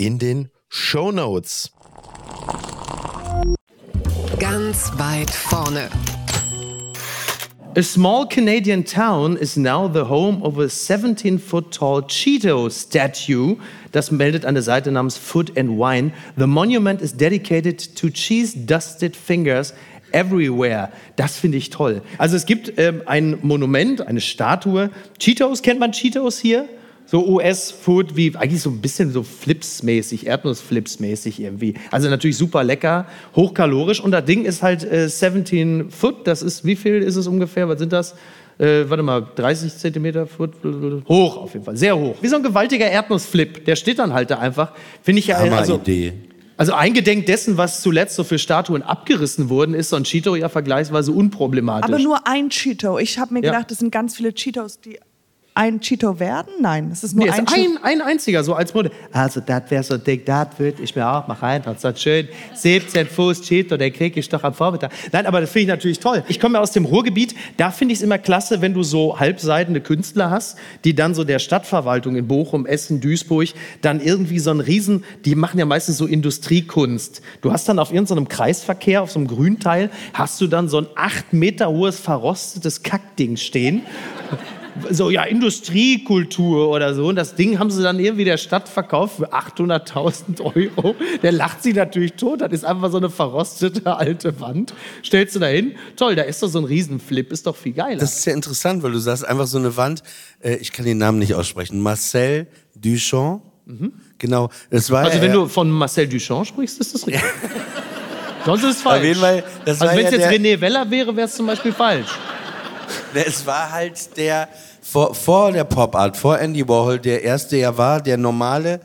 in den Show Notes. Ganz weit vorne. A small Canadian town is now the home of a 17 foot tall Cheeto statue. Das meldet eine Seite namens Food and Wine. The monument is dedicated to cheese dusted fingers everywhere. Das finde ich toll. Also es gibt ähm, ein Monument, eine Statue. Cheetos, kennt man Cheetos hier? So US-Food wie eigentlich so ein bisschen so Flips-mäßig, Erdnuss-Flips-mäßig irgendwie. Also natürlich super lecker, hochkalorisch und das Ding ist halt äh, 17 Foot. Das ist, wie viel ist es ungefähr? Was sind das? Äh, warte mal, 30 Zentimeter Foot, hoch auf jeden Fall, sehr hoch. Wie so ein gewaltiger Erdnussflip. Der steht dann halt da einfach. Finde ich ja also, Idee. Also eingedenk dessen, was zuletzt so für Statuen abgerissen wurden, ist so ein Cheeto ja vergleichsweise unproblematisch. Aber nur ein Cheeto. Ich habe mir ja. gedacht, das sind ganz viele Cheetos, die ein Cheeto werden? Nein, es ist nur nee, ein, ist ein, ein einziger, so als Modell. Also, das wäre so dick, das würde ich mir auch mal rein. Das ist schön. 17 Fuß Cheeto, den kriege ich doch am Vormittag. Nein, aber das finde ich natürlich toll. Ich komme ja aus dem Ruhrgebiet. Da finde ich es immer klasse, wenn du so halbseidene Künstler hast, die dann so der Stadtverwaltung in Bochum, Essen, Duisburg dann irgendwie so einen Riesen, die machen ja meistens so Industriekunst. Du hast dann auf irgendeinem Kreisverkehr, auf so einem Grünteil, hast du dann so ein acht Meter hohes verrostetes Kackding stehen so, ja, Industriekultur oder so. Und das Ding haben sie dann irgendwie der Stadt verkauft für 800.000 Euro. Der lacht sie natürlich tot. Das ist einfach so eine verrostete alte Wand. Stellst du da hin? Toll, da ist doch so ein Riesenflip. Ist doch viel geiler. Das ist ja interessant, weil du sagst einfach so eine Wand, äh, ich kann den Namen nicht aussprechen, Marcel Duchamp. Mhm. Genau, das war Also wenn du von Marcel Duchamp sprichst, ist das richtig. Sonst ist es falsch. Auf jeden Fall, also wenn es ja jetzt René Weller wäre, wäre es zum Beispiel falsch. Es war halt der, vor, vor der Pop-Art, vor Andy Warhol, der erste ja war, der normale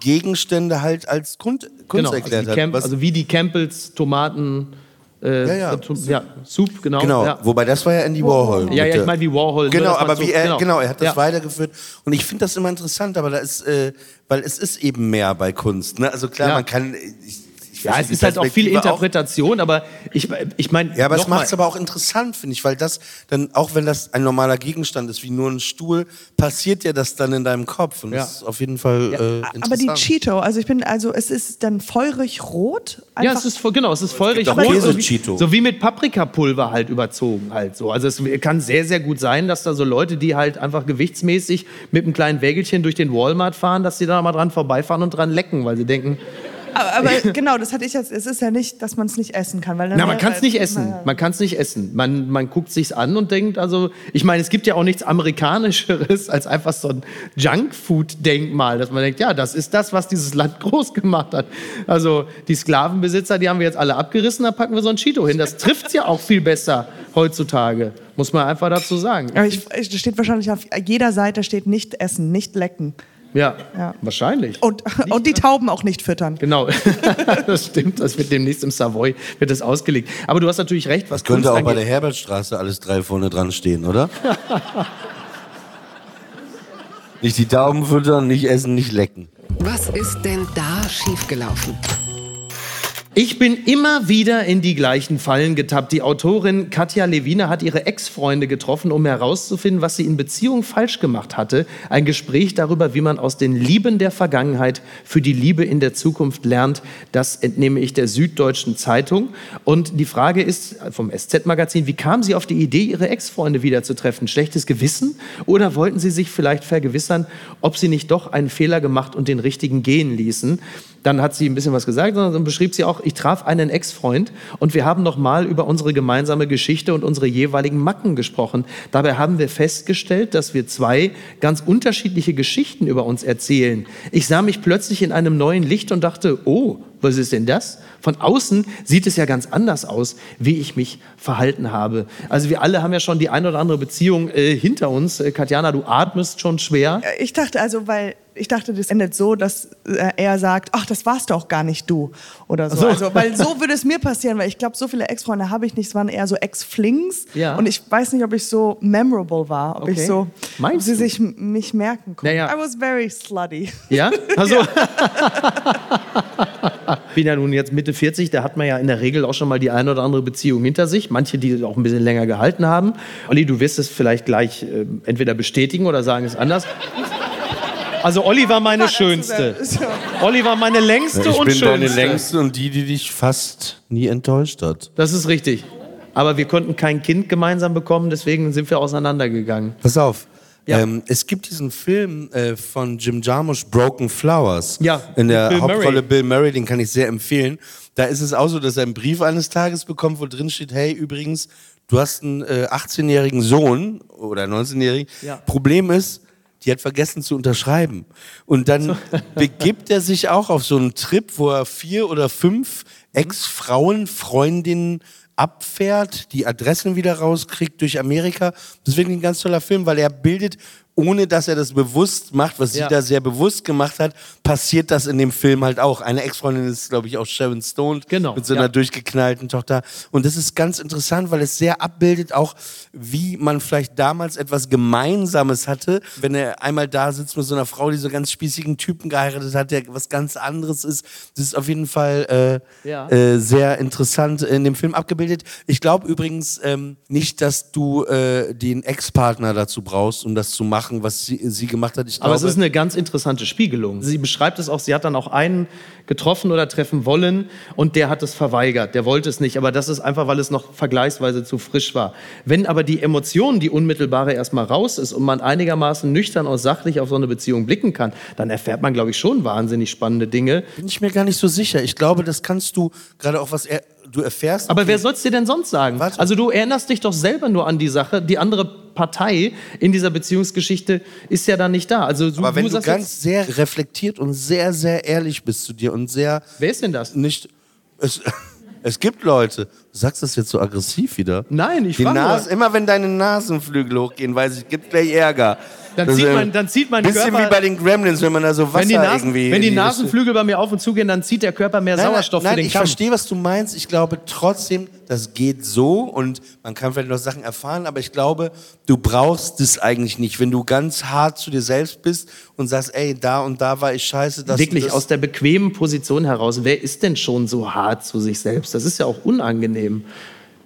Gegenstände halt als Kunst, Kunst Genau, also, erklärt hat. Was- also wie die Campbells, Tomaten, äh, Ja, ja. Tom- ja, Soup, genau. genau, Ja, wobei das war ja Andy Warhol. ja, ja bitte. ich meine wie Warhol. nur, Genau, aber so- wie er, genau. er hat das Ja. weitergeführt. Und ich finde das immer interessant, aber da ist, äh, weil es ist eben mehr bei Kunst. Ne? Also klar, Ja. man kann. Ich Ja, es ist halt auch viel Interpretation, aber ich, ich meine. Ja, aber es macht es aber auch interessant, finde ich, weil das dann, auch wenn das ein normaler Gegenstand ist, wie nur ein Stuhl, passiert ja das dann in deinem Kopf. Und Ja. das ist auf jeden Fall äh, interessant. Aber die Cheeto, also ich bin, also es ist dann feurig rot. Ja, Einfach es ist genau, es ist feurig auch rot, so wie, Cheeto. so wie mit Paprikapulver halt überzogen halt so. Also es kann sehr sehr gut sein, dass da so Leute, die halt einfach gewichtsmäßig mit einem kleinen Wägelchen durch den Walmart fahren, dass sie da mal dran vorbeifahren und dran lecken, weil sie denken, aber, aber genau, das hatte ich jetzt. Es ist ja nicht, dass man es nicht essen kann, weil na, man kann es nicht essen. Man kann es nicht essen. Man, man guckt sich's an und denkt, also, ich meine, es gibt ja auch nichts Amerikanischeres als einfach so ein Junkfood-Denkmal, dass man denkt, ja, das ist das, was dieses Land groß gemacht hat. Also, die Sklavenbesitzer, die haben wir jetzt alle abgerissen, da packen wir so ein Cheeto hin. Das trifft's ja auch viel besser heutzutage. Muss man einfach dazu sagen. Aber ich, steht wahrscheinlich auf jeder Seite steht nicht essen, nicht lecken. Ja, Ja. wahrscheinlich. Und, und die Tauben auch nicht füttern. Genau, das stimmt. Das wird demnächst im Savoy wird das ausgelegt. Aber du hast natürlich recht, was Könnte Kunst auch bei der angeht. Herbertstraße alles drei vorne dran stehen, oder? nicht die Daumen füttern, nicht essen, nicht lecken. Was ist denn da schiefgelaufen? Ich bin immer wieder in die gleichen Fallen getappt. Die Autorin Katja Lewine hat ihre Ex-Freunde getroffen, um herauszufinden, was sie in Beziehung falsch gemacht hatte. Ein Gespräch darüber, wie man aus den Lieben der Vergangenheit für die Liebe in der Zukunft lernt. Das entnehme ich der Süddeutschen Zeitung. Und die Frage ist vom SZ-Magazin, wie kam sie auf die Idee, ihre Ex-Freunde wiederzutreffen? Schlechtes Gewissen? Oder wollten sie sich vielleicht vergewissern, ob sie nicht doch einen Fehler gemacht und den richtigen gehen ließen? Dann hat sie ein bisschen was gesagt und dann beschrieb sie auch, ich traf einen Ex-Freund und wir haben noch mal über unsere gemeinsame Geschichte und unsere jeweiligen Macken gesprochen. Dabei haben wir festgestellt, dass wir zwei ganz unterschiedliche Geschichten über uns erzählen. Ich sah mich plötzlich in einem neuen Licht und dachte, oh, was ist denn das? Von außen sieht es ja ganz anders aus, wie ich mich verhalten habe. Also wir alle haben ja schon die ein oder andere Beziehung äh, hinter uns. Äh, Katjana, du atmest schon schwer. Ich dachte also, weil ich dachte, das endet so, dass äh, er sagt, ach, das warst doch gar nicht du oder so. so. Also, weil so würde es mir passieren, weil ich glaube, so viele Ex-Freunde habe ich nicht. Es waren eher so Ex-Flings. Ja. Und ich weiß nicht, ob ich so memorable war, ob Okay. ich so, Meinst ob sie du? sich mich merken konnten. Naja. I was very slutty. Ja? Also. bin ja nun jetzt Mitte 40, da hat man ja in der Regel auch schon mal die eine oder andere Beziehung hinter sich. Manche, die auch ein bisschen länger gehalten haben. Olli, du wirst es vielleicht gleich äh, entweder bestätigen oder sagen es anders. Also Olli war meine schönste. Olli war meine längste Ich und bin schönste. deine längste und die, die dich fast nie enttäuscht hat. Das ist richtig. Aber wir konnten kein Kind gemeinsam bekommen, deswegen sind wir auseinandergegangen. Pass auf. Ja. Ähm, es gibt diesen Film äh, von Jim Jarmusch, Broken Flowers. Ja, In der Bill Hauptrolle Murray. Bill Murray, den kann ich sehr empfehlen. Da ist es auch so, dass er einen Brief eines Tages bekommt, wo drin steht, hey, übrigens, du hast einen äh, 18-jährigen Sohn oder 19-jährigen. Ja. Problem ist, die hat vergessen zu unterschreiben. Und dann begibt er sich auch auf so einen Trip, wo er vier oder fünf Ex-Frauen, Freundinnen abfährt, die Adressen wieder rauskriegt durch Amerika. Das ist wirklich ein ganz toller Film, weil er bildet, ohne dass er das bewusst macht, was Ja. sie da sehr bewusst gemacht hat, passiert das in dem Film halt auch. Eine Ex-Freundin ist, glaube ich, auch Sharon Stone Genau, mit so einer ja. durchgeknallten Tochter. Und das ist ganz interessant, weil es sehr abbildet auch, wie man vielleicht damals etwas Gemeinsames hatte, wenn er einmal da sitzt mit so einer Frau, die so ganz spießigen Typen geheiratet hat, der was ganz anderes ist. Das ist auf jeden Fall äh, Ja. äh, sehr interessant in dem Film abgebildet. Ich glaube übrigens ähm, nicht, dass du äh, den Ex-Partner dazu brauchst, um das zu machen. Machen, was sie, sie gemacht hat. Ich Aber es glaube- ist eine ganz interessante Spiegelung. Sie beschreibt es auch, sie hat dann auch einen getroffen oder treffen wollen und der hat es verweigert. Der wollte es nicht, aber das ist einfach, weil es noch vergleichsweise zu frisch war. Wenn aber die Emotion, die unmittelbare erstmal raus ist und man einigermaßen nüchtern und sachlich auf so eine Beziehung blicken kann, dann erfährt man, glaube ich, schon wahnsinnig spannende Dinge. bin ich mir gar nicht so sicher. Ich glaube, das kannst du gerade auch was er, du erfährst. Aber wer soll es dir denn sonst sagen? Warte. Also du erinnerst dich doch selber nur an die Sache. Die andere Partei in dieser Beziehungsgeschichte ist ja dann nicht da. Also du, Aber wenn du sagst ganz sehr reflektiert und sehr, sehr ehrlich bist zu dir und sehr wer ist denn das? nicht. Es, es gibt Leute. Du sagst das jetzt so aggressiv wieder. Nein, ich Die frage Nase, immer wenn deine Nasenflügel hochgehen, weiß ich, gibt gleich Ärger. Dann Das zieht ist, man- dann zieht mein bisschen Körper- wie bei den Gremlins, wenn man da so Wasser Wenn die, Nasen, irgendwie. wenn die in Nasenflügel bei mir auf und zu gehen, dann zieht der Körper mehr Nein, Sauerstoff nein, für den ich Kampf. verstehe, was du meinst. Ich glaube trotzdem, das geht so und man kann vielleicht noch Sachen erfahren, aber ich glaube, du brauchst das eigentlich nicht. Wenn du ganz hart zu dir selbst bist und sagst, ey, da und da war ich scheiße, das Wirklich das, aus der bequemen Position heraus. Wer ist denn schon so hart zu sich selbst? Das ist ja auch unangenehm.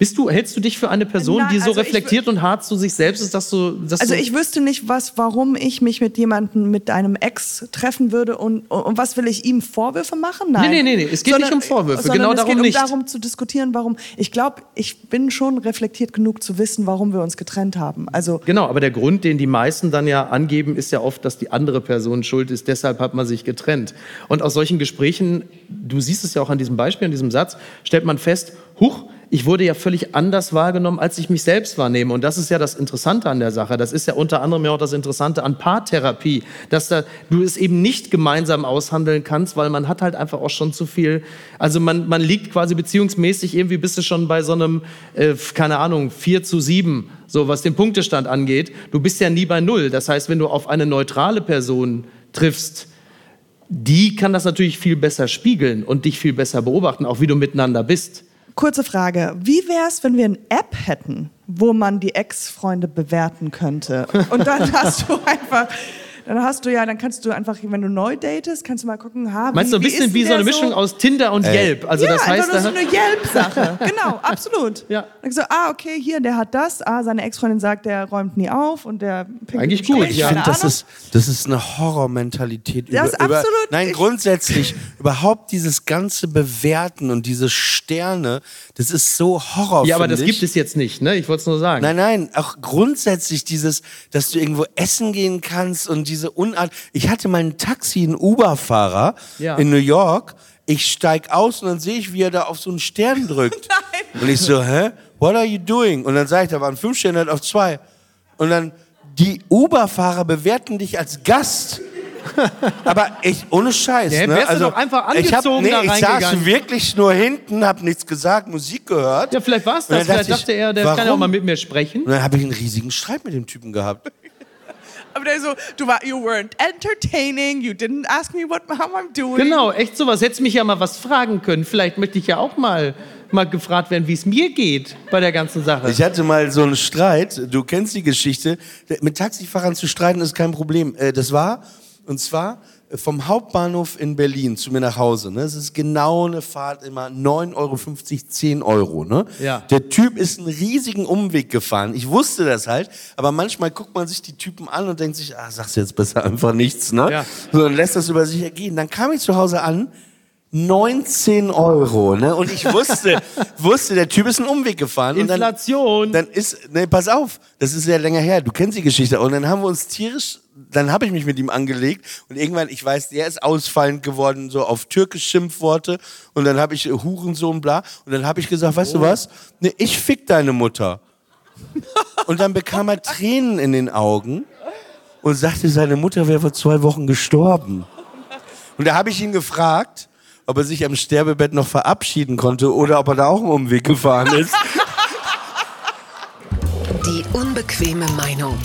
Bist du, hältst du dich für eine Person, Nein, die so also reflektiert und hart zu sich selbst ist, dass du, dass Also du ich wüsste nicht, was, warum ich mich mit jemandem, mit einem Ex treffen würde und, und, was will ich ihm Vorwürfe machen? Nein. Nee, nee, nee, nee, es geht nicht um Vorwürfe, sondern genau es darum geht um nicht. darum zu diskutieren, warum. Ich glaube, ich bin schon reflektiert genug zu wissen, warum wir uns getrennt haben. Also Genau, aber der Grund, den die meisten dann ja angeben, ist ja oft, dass die andere Person schuld ist. Deshalb hat man sich getrennt. Und aus solchen Gesprächen, du siehst es ja auch an diesem Beispiel, an diesem Satz, stellt man fest, huch, ich wurde ja völlig anders wahrgenommen, als ich mich selbst wahrnehme. Und das ist ja das Interessante an der Sache. Das ist ja unter anderem ja auch das Interessante an Paartherapie, dass da, du es eben nicht gemeinsam aushandeln kannst, weil man hat halt einfach auch schon zu viel. Also man, man liegt quasi beziehungsmäßig irgendwie bist du schon bei so einem, äh, keine Ahnung, 4 zu 7, so was den Punktestand angeht. Du bist ja nie bei Null. Das heißt, wenn du auf eine neutrale Person triffst, die kann das natürlich viel besser spiegeln und dich viel besser beobachten, auch wie du miteinander bist. kurze Frage: Wie wäre es, wenn wir eine App hätten, wo man die Ex-Freunde bewerten könnte? Und dann hast du einfach. Dann hast du ja, dann kannst du einfach, wenn du neu datest, kannst du mal gucken, ha, Meinst du ein wie bisschen ist wie denn so eine Mischung aus Tinder und Yelp? Also ja, das heißt, einfach nur da- so eine Yelp-Sache. genau, absolut. Ja. Dann so, ah, okay, hier, der hat das. Ah, seine Ex-Freundin sagt, der räumt nie auf und der Eigentlich gut, Ich ja. keine finde, das ist, das ist eine Horrormentalität. Das ist absolut- nein, ich- grundsätzlich, überhaupt dieses ganze Bewerten und diese Sterne, das ist so Horror. ja, aber das ich. gibt es jetzt nicht, ne? Ich wollte es nur sagen. Nein, nein, auch grundsätzlich dieses, dass du irgendwo essen gehen kannst und diese Unart. Ich hatte mal ein Taxi, einen Uber-Fahrer Ja. in New York. Ich steig aus und dann sehe ich, wie er da auf so einen Stern drückt. Nein. Und ich so, hä? What are you doing? Und dann sage ich, da waren fünf Sterne auf zwei. Und dann, die Uber-Fahrer bewerten dich als Gast. Aber ich, ohne Scheiß. Ja, ne? du doch einfach ich hab, angezogen nee, ich saß wirklich nur hinten, hab nichts gesagt, Musik gehört. Ja, vielleicht war es das. dann Vielleicht dachte ich, er, der kann ja auch warum? mal mit mir sprechen. Und dann habe ich einen riesigen Streit mit dem Typen gehabt. Aber der so, du war, you weren't entertaining, you didn't ask me what, how I'm doing. Genau, echt sowas. Hättest mich ja mal was fragen können. Vielleicht möchte ich ja auch mal, mal gefragt werden, wie es mir geht bei der ganzen Sache. Ich hatte mal so einen Streit, du kennst die Geschichte. Mit Taxifahrern zu streiten ist kein Problem. Äh, Das war, und zwar vom Hauptbahnhof in Berlin zu mir nach Hause. Ne? Es ist genau eine Fahrt, immer 9,50 Euro, 10 Euro. Ne? Ja. Der Typ ist einen riesigen Umweg gefahren. Ich wusste das halt, aber manchmal guckt man sich die Typen an und denkt sich, ah, sagst du jetzt besser einfach nichts. Ne? Ja. So, und lässt das über sich ergehen. Dann kam ich zu Hause an, 19 Euro, ne? Und ich wusste, wusste, der Typ ist einen Umweg gefahren. Und dann, Inflation. dann ist, ne, pass auf, das ist ja länger her, du kennst die Geschichte. Und dann haben wir uns tierisch, dann habe ich mich mit ihm angelegt und irgendwann, ich weiß, der ist ausfallend geworden, so auf türkisch Schimpfworte und dann habe ich äh, Hurensohn, bla. Und dann habe ich gesagt, weißt du was? Ne, ich fick deine Mutter. Und dann bekam er Tränen in den Augen und sagte, seine Mutter wäre vor zwei Wochen gestorben. Und da habe ich ihn gefragt, ob er sich am Sterbebett noch verabschieden konnte oder ob er da auch einen Umweg gefahren ist. Die unbequeme Meinung.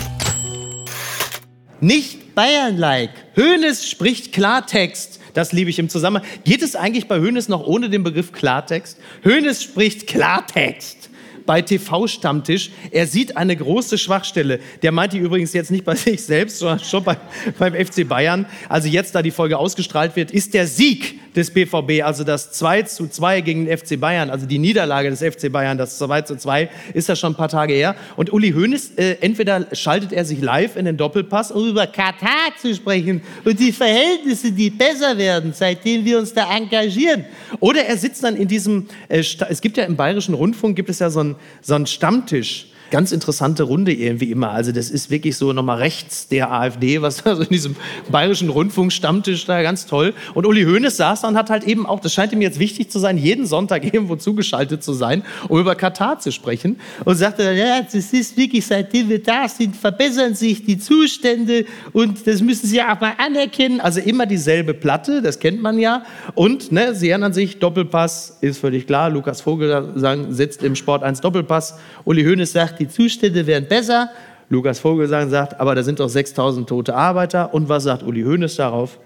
Nicht Bayern-like. Hoeneß spricht Klartext. Das liebe ich im Zusammenhang. Geht es eigentlich bei Hoeneß noch ohne den Begriff Klartext? Hoeneß spricht Klartext. Bei TV-Stammtisch. Er sieht eine große Schwachstelle. Der meint die übrigens jetzt nicht bei sich selbst, sondern schon bei, beim FC Bayern. Also jetzt, da die Folge ausgestrahlt wird, ist der Sieg des BVB, also das 2 zu 2 gegen den FC Bayern, also die Niederlage des FC Bayern, das 2 zu 2, ist ja schon ein paar Tage her. Und Uli Hoeneß, äh, entweder schaltet er sich live in den Doppelpass, um über Katar zu sprechen und die Verhältnisse, die besser werden, seitdem wir uns da engagieren. Oder er sitzt dann in diesem, äh, es gibt ja im Bayerischen Rundfunk, gibt es ja so einen so einen Stammtisch ganz interessante Runde irgendwie immer. Also das ist wirklich so nochmal rechts der AfD, was also in diesem bayerischen Rundfunkstammtisch da ganz toll. Und Uli Hoeneß saß dann, hat halt eben auch, das scheint ihm jetzt wichtig zu sein, jeden Sonntag irgendwo zugeschaltet zu sein, um über Katar zu sprechen. Und sagte, ja, das ist wirklich, seitdem wir da sind, verbessern sich die Zustände und das müssen Sie auch mal anerkennen. Also immer dieselbe Platte, das kennt man ja. Und ne, Sie erinnern sich, Doppelpass ist völlig klar. Lukas Vogel sagen, sitzt im Sport 1 Doppelpass. Uli Hoeneß sagt, die Zustände wären besser. Lukas Vogelsang sagt, aber da sind doch 6000 tote Arbeiter. Und was sagt Uli Hoeneß darauf?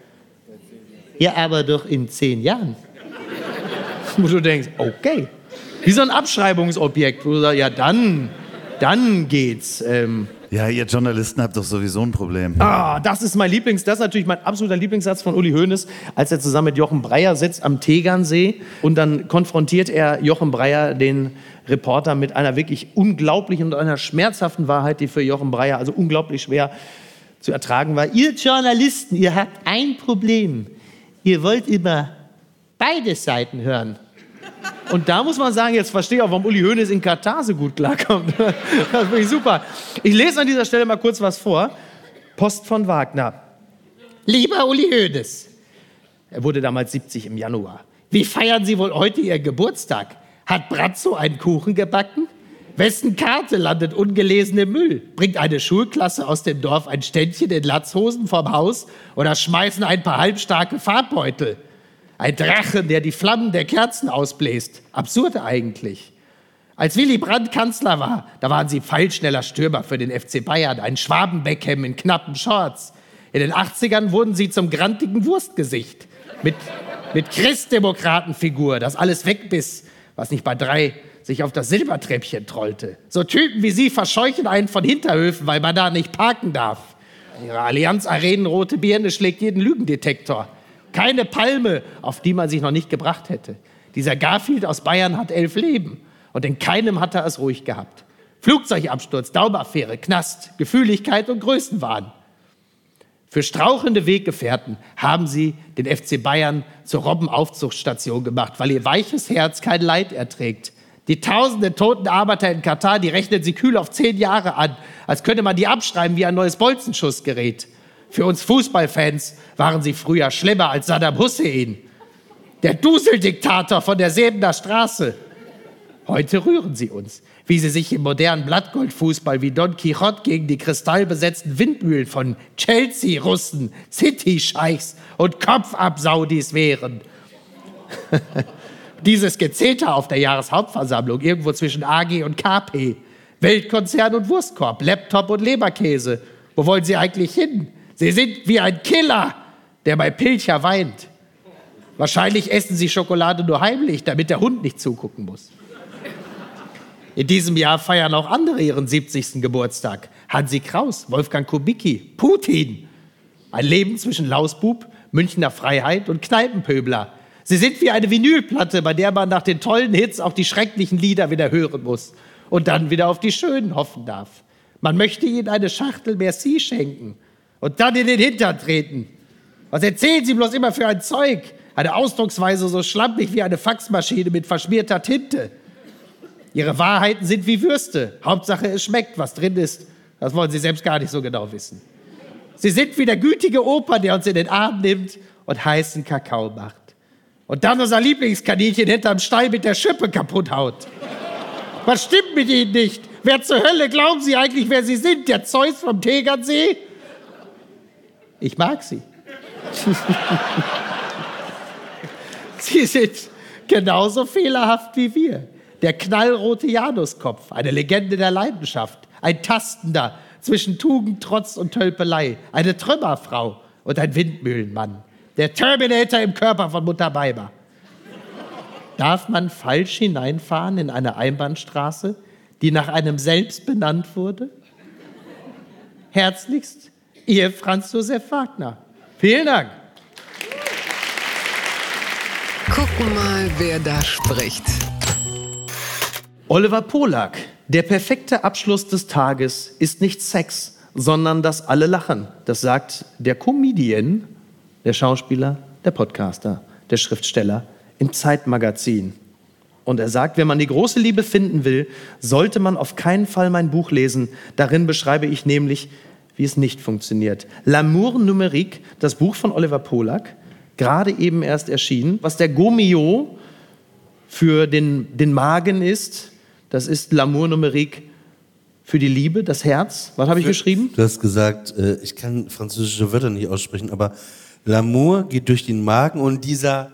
Ja, aber doch in zehn Jahren. Wo du denkst, okay. Wie so ein Abschreibungsobjekt, wo du sagst, ja, dann, dann geht's. Ähm, ja, ihr Journalisten habt doch sowieso ein Problem. Ah, das ist mein Lieblings, das ist natürlich mein absoluter Lieblingssatz von Uli Hoeneß, als er zusammen mit Jochen Breyer sitzt am Tegernsee und dann konfrontiert er Jochen Breyer, den Reporter, mit einer wirklich unglaublichen und einer schmerzhaften Wahrheit, die für Jochen Breyer also unglaublich schwer zu ertragen war. Ihr Journalisten, ihr habt ein Problem. Ihr wollt immer beide Seiten hören. Und da muss man sagen, jetzt verstehe ich auch, warum Uli Hoeneß in Katar so gut klarkommt. Das finde ich super. Ich lese an dieser Stelle mal kurz was vor. Post von Wagner. Lieber Uli Hoeneß, er wurde damals 70 im Januar. Wie feiern Sie wohl heute Ihren Geburtstag? Hat Bratzo einen Kuchen gebacken? Wessen Karte landet ungelesen im Müll? Bringt eine Schulklasse aus dem Dorf ein Ständchen in Latzhosen vom Haus oder schmeißen ein paar halbstarke Farbbeutel? Ein Drache, der die Flammen der Kerzen ausbläst. Absurd eigentlich. Als Willy Brandt Kanzler war, da waren sie pfeilschneller Stürmer für den FC Bayern, ein Schwabenbeckham in knappen Shorts. In den 80ern wurden sie zum grantigen Wurstgesicht mit, mit Christdemokratenfigur, das alles wegbiss, was nicht bei drei sich auf das Silbertreppchen trollte. So Typen wie sie verscheuchen einen von Hinterhöfen, weil man da nicht parken darf. Ihre Allianz Arenenrote Birne schlägt jeden Lügendetektor. Keine Palme, auf die man sich noch nicht gebracht hätte. Dieser Garfield aus Bayern hat elf Leben und in keinem hat er es ruhig gehabt. Flugzeugabsturz, Daumaffäre, Knast, Gefühligkeit und Größenwahn. Für strauchende Weggefährten haben sie den FC Bayern zur Robbenaufzuchtstation gemacht, weil ihr weiches Herz kein Leid erträgt. Die tausenden toten Arbeiter in Katar, die rechnen sie kühl auf zehn Jahre an, als könnte man die abschreiben wie ein neues Bolzenschussgerät. Für uns Fußballfans waren sie früher schlimmer als Saddam Hussein, der Duseldiktator von der Säbener Straße. Heute rühren sie uns, wie sie sich im modernen Blattgoldfußball wie Don Quixote gegen die kristallbesetzten Windmühlen von Chelsea-Russen, City-Scheichs und Kopfabsaudis wehren. Dieses Gezeter auf der Jahreshauptversammlung, irgendwo zwischen AG und KP, Weltkonzern und Wurstkorb, Laptop und Leberkäse. Wo wollen Sie eigentlich hin? Sie sind wie ein Killer, der bei Pilcher weint. Wahrscheinlich essen sie Schokolade nur heimlich, damit der Hund nicht zugucken muss. In diesem Jahr feiern auch andere ihren 70. Geburtstag. Hansi Kraus, Wolfgang Kubicki, Putin. Ein Leben zwischen Lausbub, Münchner Freiheit und Kneipenpöbler. Sie sind wie eine Vinylplatte, bei der man nach den tollen Hits auch die schrecklichen Lieder wieder hören muss und dann wieder auf die schönen hoffen darf. Man möchte ihnen eine Schachtel Merci schenken und dann in den Hintern treten. Was erzählen Sie bloß immer für ein Zeug? Eine Ausdrucksweise so schlampig wie eine Faxmaschine mit verschmierter Tinte. Ihre Wahrheiten sind wie Würste. Hauptsache, es schmeckt, was drin ist. Das wollen Sie selbst gar nicht so genau wissen. Sie sind wie der gütige Opa, der uns in den Arm nimmt und heißen Kakao macht. Und dann unser Lieblingskaninchen hinterm Stall mit der Schippe kaputt haut. Was stimmt mit Ihnen nicht? Wer zur Hölle glauben Sie eigentlich, wer Sie sind? Der Zeus vom Tegernsee? Ich mag sie. sie sind genauso fehlerhaft wie wir. Der knallrote Januskopf, eine Legende der Leidenschaft, ein Tastender zwischen Tugend, Trotz und Tölpelei, eine Trümmerfrau und ein Windmühlenmann, der Terminator im Körper von Mutter Weiber. Darf man falsch hineinfahren in eine Einbahnstraße, die nach einem selbst benannt wurde? Herzlichst, Ihr Franz Josef Wagner. Vielen Dank. gucken mal, wer da spricht. Oliver Polak. Der perfekte Abschluss des Tages ist nicht Sex, sondern dass alle lachen. Das sagt der Comedian, der Schauspieler, der Podcaster, der Schriftsteller im Zeitmagazin. Und er sagt, wenn man die große Liebe finden will, sollte man auf keinen Fall mein Buch lesen. Darin beschreibe ich nämlich, wie es nicht funktioniert. L'amour numérique, das Buch von Oliver Polak, gerade eben erst erschienen. Was der Gomio für den, den Magen ist, das ist L'amour numérique für die Liebe, das Herz. Was habe ich geschrieben? Du hast gesagt, äh, ich kann französische Wörter nicht aussprechen, aber L'amour geht durch den Magen und dieser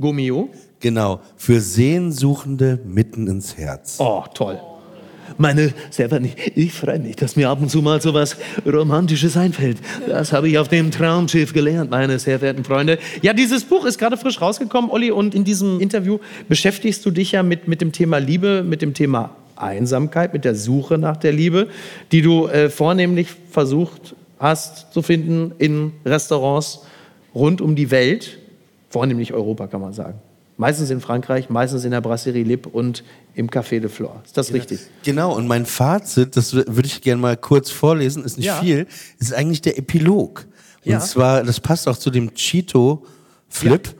Gomio. Genau, für Sehnsuchende mitten ins Herz. Oh, toll. Meine sehr verehrten, ich freue mich, dass mir ab und zu mal so was Romantisches einfällt. Das habe ich auf dem Traumschiff gelernt, meine sehr verehrten Freunde. Ja, dieses Buch ist gerade frisch rausgekommen, Olli, und in diesem Interview beschäftigst du dich ja mit, mit dem Thema Liebe, mit dem Thema Einsamkeit, mit der Suche nach der Liebe, die du äh, vornehmlich versucht hast zu finden in Restaurants rund um die Welt, vornehmlich Europa, kann man sagen. Meistens in Frankreich, meistens in der Brasserie Lip und im Café de Flore. Ist das richtig? Genau, und mein Fazit, das würde ich gerne mal kurz vorlesen, ist nicht Ja. viel, ist eigentlich der Epilog. Und Ja. zwar, das passt auch zu dem Cheeto-Flip.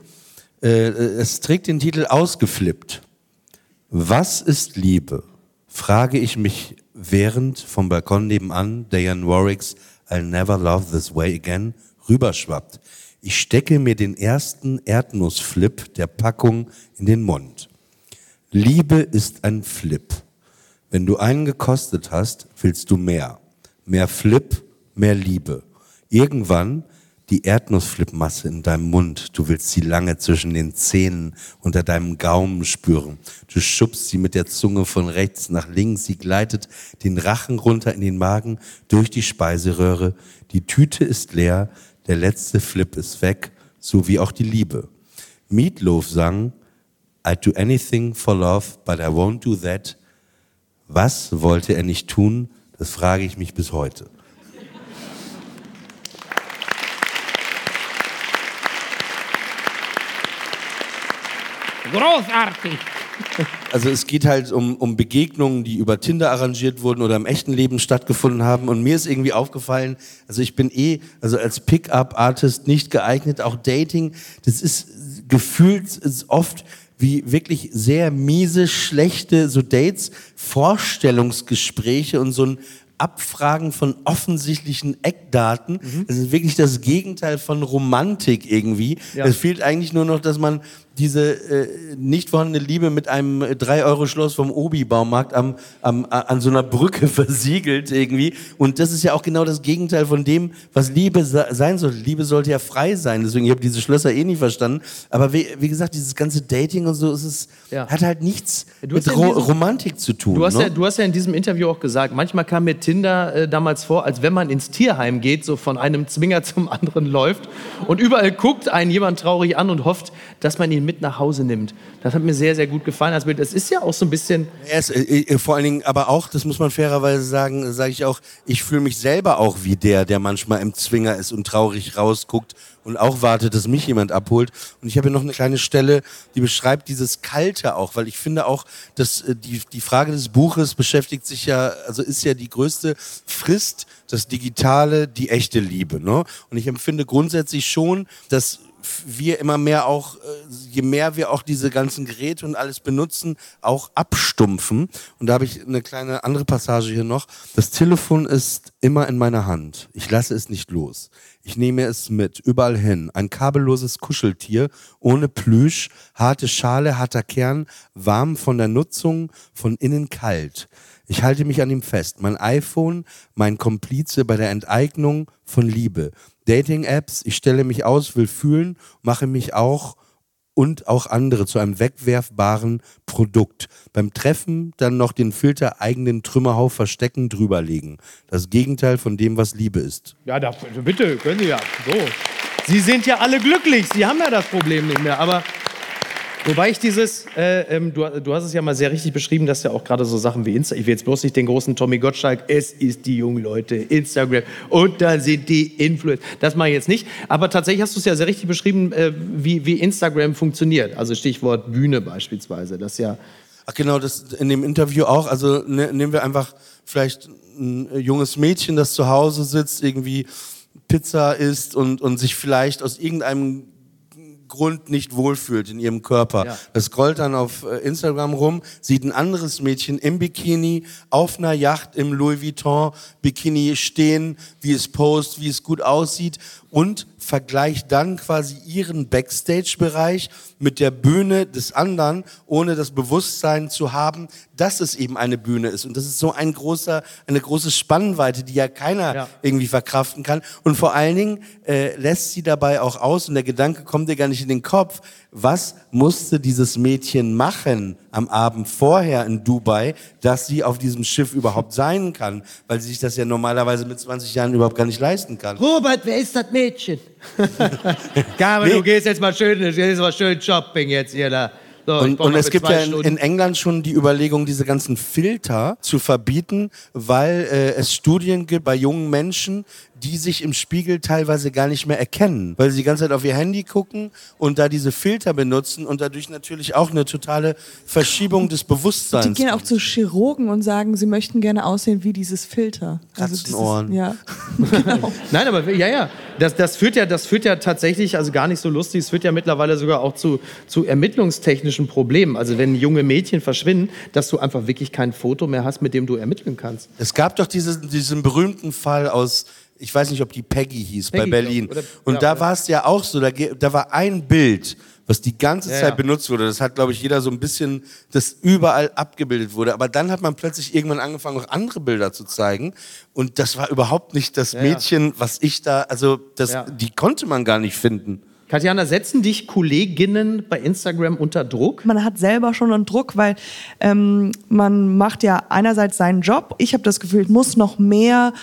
Äh, es trägt den Titel Ausgeflippt. Was ist Liebe? Frage ich mich während vom Balkon nebenan Diane Warwicks I'll Never Love This Way Again rüberschwappt. Ich stecke mir den ersten Erdnussflip der Packung in den Mund. Liebe ist ein Flip. Wenn du einen gekostet hast, willst du mehr. Mehr Flip, mehr Liebe. Irgendwann die Erdnussflipmasse in deinem Mund. Du willst sie lange zwischen den Zähnen unter deinem Gaumen spüren. Du schubst sie mit der Zunge von rechts nach links. Sie gleitet den Rachen runter in den Magen durch die Speiseröhre. Die Tüte ist leer. Der letzte Flip ist weg. So wie auch die Liebe. Meatloaf sang, I'd do anything for love, but I won't do that. Was wollte er nicht tun? Das frage ich mich bis heute. Großartig. Also es geht halt um, um Begegnungen, die über Tinder arrangiert wurden oder im echten Leben stattgefunden haben. Und mir ist irgendwie aufgefallen, also ich bin eh, also als Pickup-Artist nicht geeignet, auch Dating, das ist gefühlt ist oft wie wirklich sehr miese, schlechte so Dates, Vorstellungsgespräche und so ein Abfragen von offensichtlichen Eckdaten. Das ist wirklich das Gegenteil von Romantik irgendwie. Ja. Es fehlt eigentlich nur noch, dass man diese äh, nicht vorhandene Liebe mit einem 3-Euro-Schloss vom Obi-Baumarkt am, am, a- an so einer Brücke versiegelt irgendwie. Und das ist ja auch genau das Gegenteil von dem, was Liebe se- sein sollte. Liebe sollte ja frei sein. Deswegen, ich habe diese Schlösser eh nicht verstanden. Aber wie, wie gesagt, dieses ganze Dating und so, es ist, Ja. hat halt nichts mit ja Ro Romantik zu tun. Du hast, ne? ja, du hast ja in diesem Interview auch gesagt, manchmal kam mir Tinder äh, damals vor, als wenn man ins Tierheim geht, so von einem Zwinger zum anderen läuft und überall guckt einen jemand traurig an und hofft, dass man ihn mit nach Hause nimmt. Das hat mir sehr, sehr gut gefallen als Bild. Das ist ja auch so ein bisschen, ist, äh, äh, vor allen Dingen, aber auch, das muss man fairerweise sagen, sage ich auch, ich fühle mich selber auch wie der, der manchmal im Zwinger ist und traurig rausguckt und auch wartet, dass mich jemand abholt. Und ich habe hier noch eine kleine Stelle, die beschreibt dieses Kalte auch, weil ich finde auch, dass äh, die, die Frage des Buches beschäftigt sich ja, also ist ja die größte Frist, das Digitale, die echte Liebe. Ne? Und ich empfinde grundsätzlich schon, dass wir immer mehr auch, äh, je mehr wir auch diese ganzen Geräte und alles benutzen, auch abstumpfen. Und da habe ich eine kleine andere Passage hier noch. Das Telefon ist immer in meiner Hand. Ich lasse es nicht los. Ich nehme es mit, überall hin. Ein kabelloses Kuscheltier, ohne Plüsch, harte Schale, harter Kern, warm von der Nutzung, von innen kalt. Ich halte mich an ihm fest. Mein iPhone, mein Komplize bei der Enteignung von Liebe. Dating-Apps, ich stelle mich aus, will fühlen, mache mich auch und auch andere zu einem wegwerfbaren Produkt. Beim Treffen dann noch den Filter eigenen Trümmerhaufen verstecken, drüberlegen. Das Gegenteil von dem, was Liebe ist. ja, da, bitte, können Sie ja. So. Sie sind ja alle glücklich, Sie haben ja das Problem nicht mehr, aber Wobei ich dieses, äh, ähm, du, du hast es ja mal sehr richtig beschrieben, dass ja auch gerade so Sachen wie Insta, ich will jetzt bloß nicht den großen Tommy Gottschalk, es ist die jungen Leute, Instagram und dann sind die Influencer. Das mache ich jetzt nicht. Aber tatsächlich hast du es ja sehr richtig beschrieben, äh, wie, wie Instagram funktioniert. Also Stichwort Bühne beispielsweise. Das ja. Ach genau, das in dem Interview auch. Also ne, nehmen wir einfach vielleicht ein junges Mädchen, das zu Hause sitzt, irgendwie Pizza isst und, und sich vielleicht aus irgendeinem Grund nicht wohlfühlt in ihrem Körper. Ja. Das scrollt dann auf äh, Instagram rum, sieht ein anderes Mädchen im Bikini auf einer Yacht im Louis Vuitton Bikini stehen, wie es post, wie es gut aussieht und vergleicht dann quasi ihren Backstage-Bereich mit der Bühne des anderen, ohne das Bewusstsein zu haben, dass es eben eine Bühne ist. Und das ist so ein großer, eine große Spannweite, die ja keiner ja. irgendwie verkraften kann. Und vor allen Dingen äh, lässt sie dabei auch aus, und der Gedanke kommt dir gar nicht in den Kopf, was musste dieses Mädchen machen am Abend vorher in Dubai, dass sie auf diesem Schiff überhaupt sein kann, weil sie sich das ja normalerweise mit 20 Jahren überhaupt gar nicht leisten kann. Robert, wer ist das Mädchen? Gabe, nee. du gehst jetzt mal schön, du gehst mal schön shopping jetzt hier da. So, und, und es gibt ja in, in, England schon die Überlegung, diese ganzen Filter zu verbieten, weil äh, es Studien gibt bei jungen Menschen, die sich im Spiegel teilweise gar nicht mehr erkennen, weil sie die ganze Zeit auf ihr Handy gucken und da diese Filter benutzen und dadurch natürlich auch eine totale Verschiebung des Bewusstseins. Die gehen auch zu Chirurgen und sagen, sie möchten gerne aussehen wie dieses Filter. Katzenohren. Also dieses, ja. genau. Nein, aber ja, ja, das, das, führt ja, das führt ja tatsächlich, also gar nicht so lustig, es führt ja mittlerweile sogar auch zu, zu ermittlungstechnischen Problemen. Also wenn junge Mädchen verschwinden, dass du einfach wirklich kein Foto mehr hast, mit dem du ermitteln kannst. Es gab doch diesen, diesen berühmten Fall aus ich weiß nicht, ob die Peggy hieß Peggy, bei Berlin. Oder, und ja, da war es ja auch so, da, da, war ein Bild, was die ganze ja, Zeit ja. benutzt wurde. Das hat, glaube ich, jeder so ein bisschen, das überall abgebildet wurde. Aber dann hat man plötzlich irgendwann angefangen, auch andere Bilder zu zeigen. Und das war überhaupt nicht das Mädchen, was ich da, also das, die konnte man gar nicht finden. Katjana, setzen dich Kolleginnen bei Instagram unter Druck? Man hat selber schon einen Druck, weil ähm, man macht ja einerseits seinen Job. Ich habe das Gefühl, ich muss noch mehr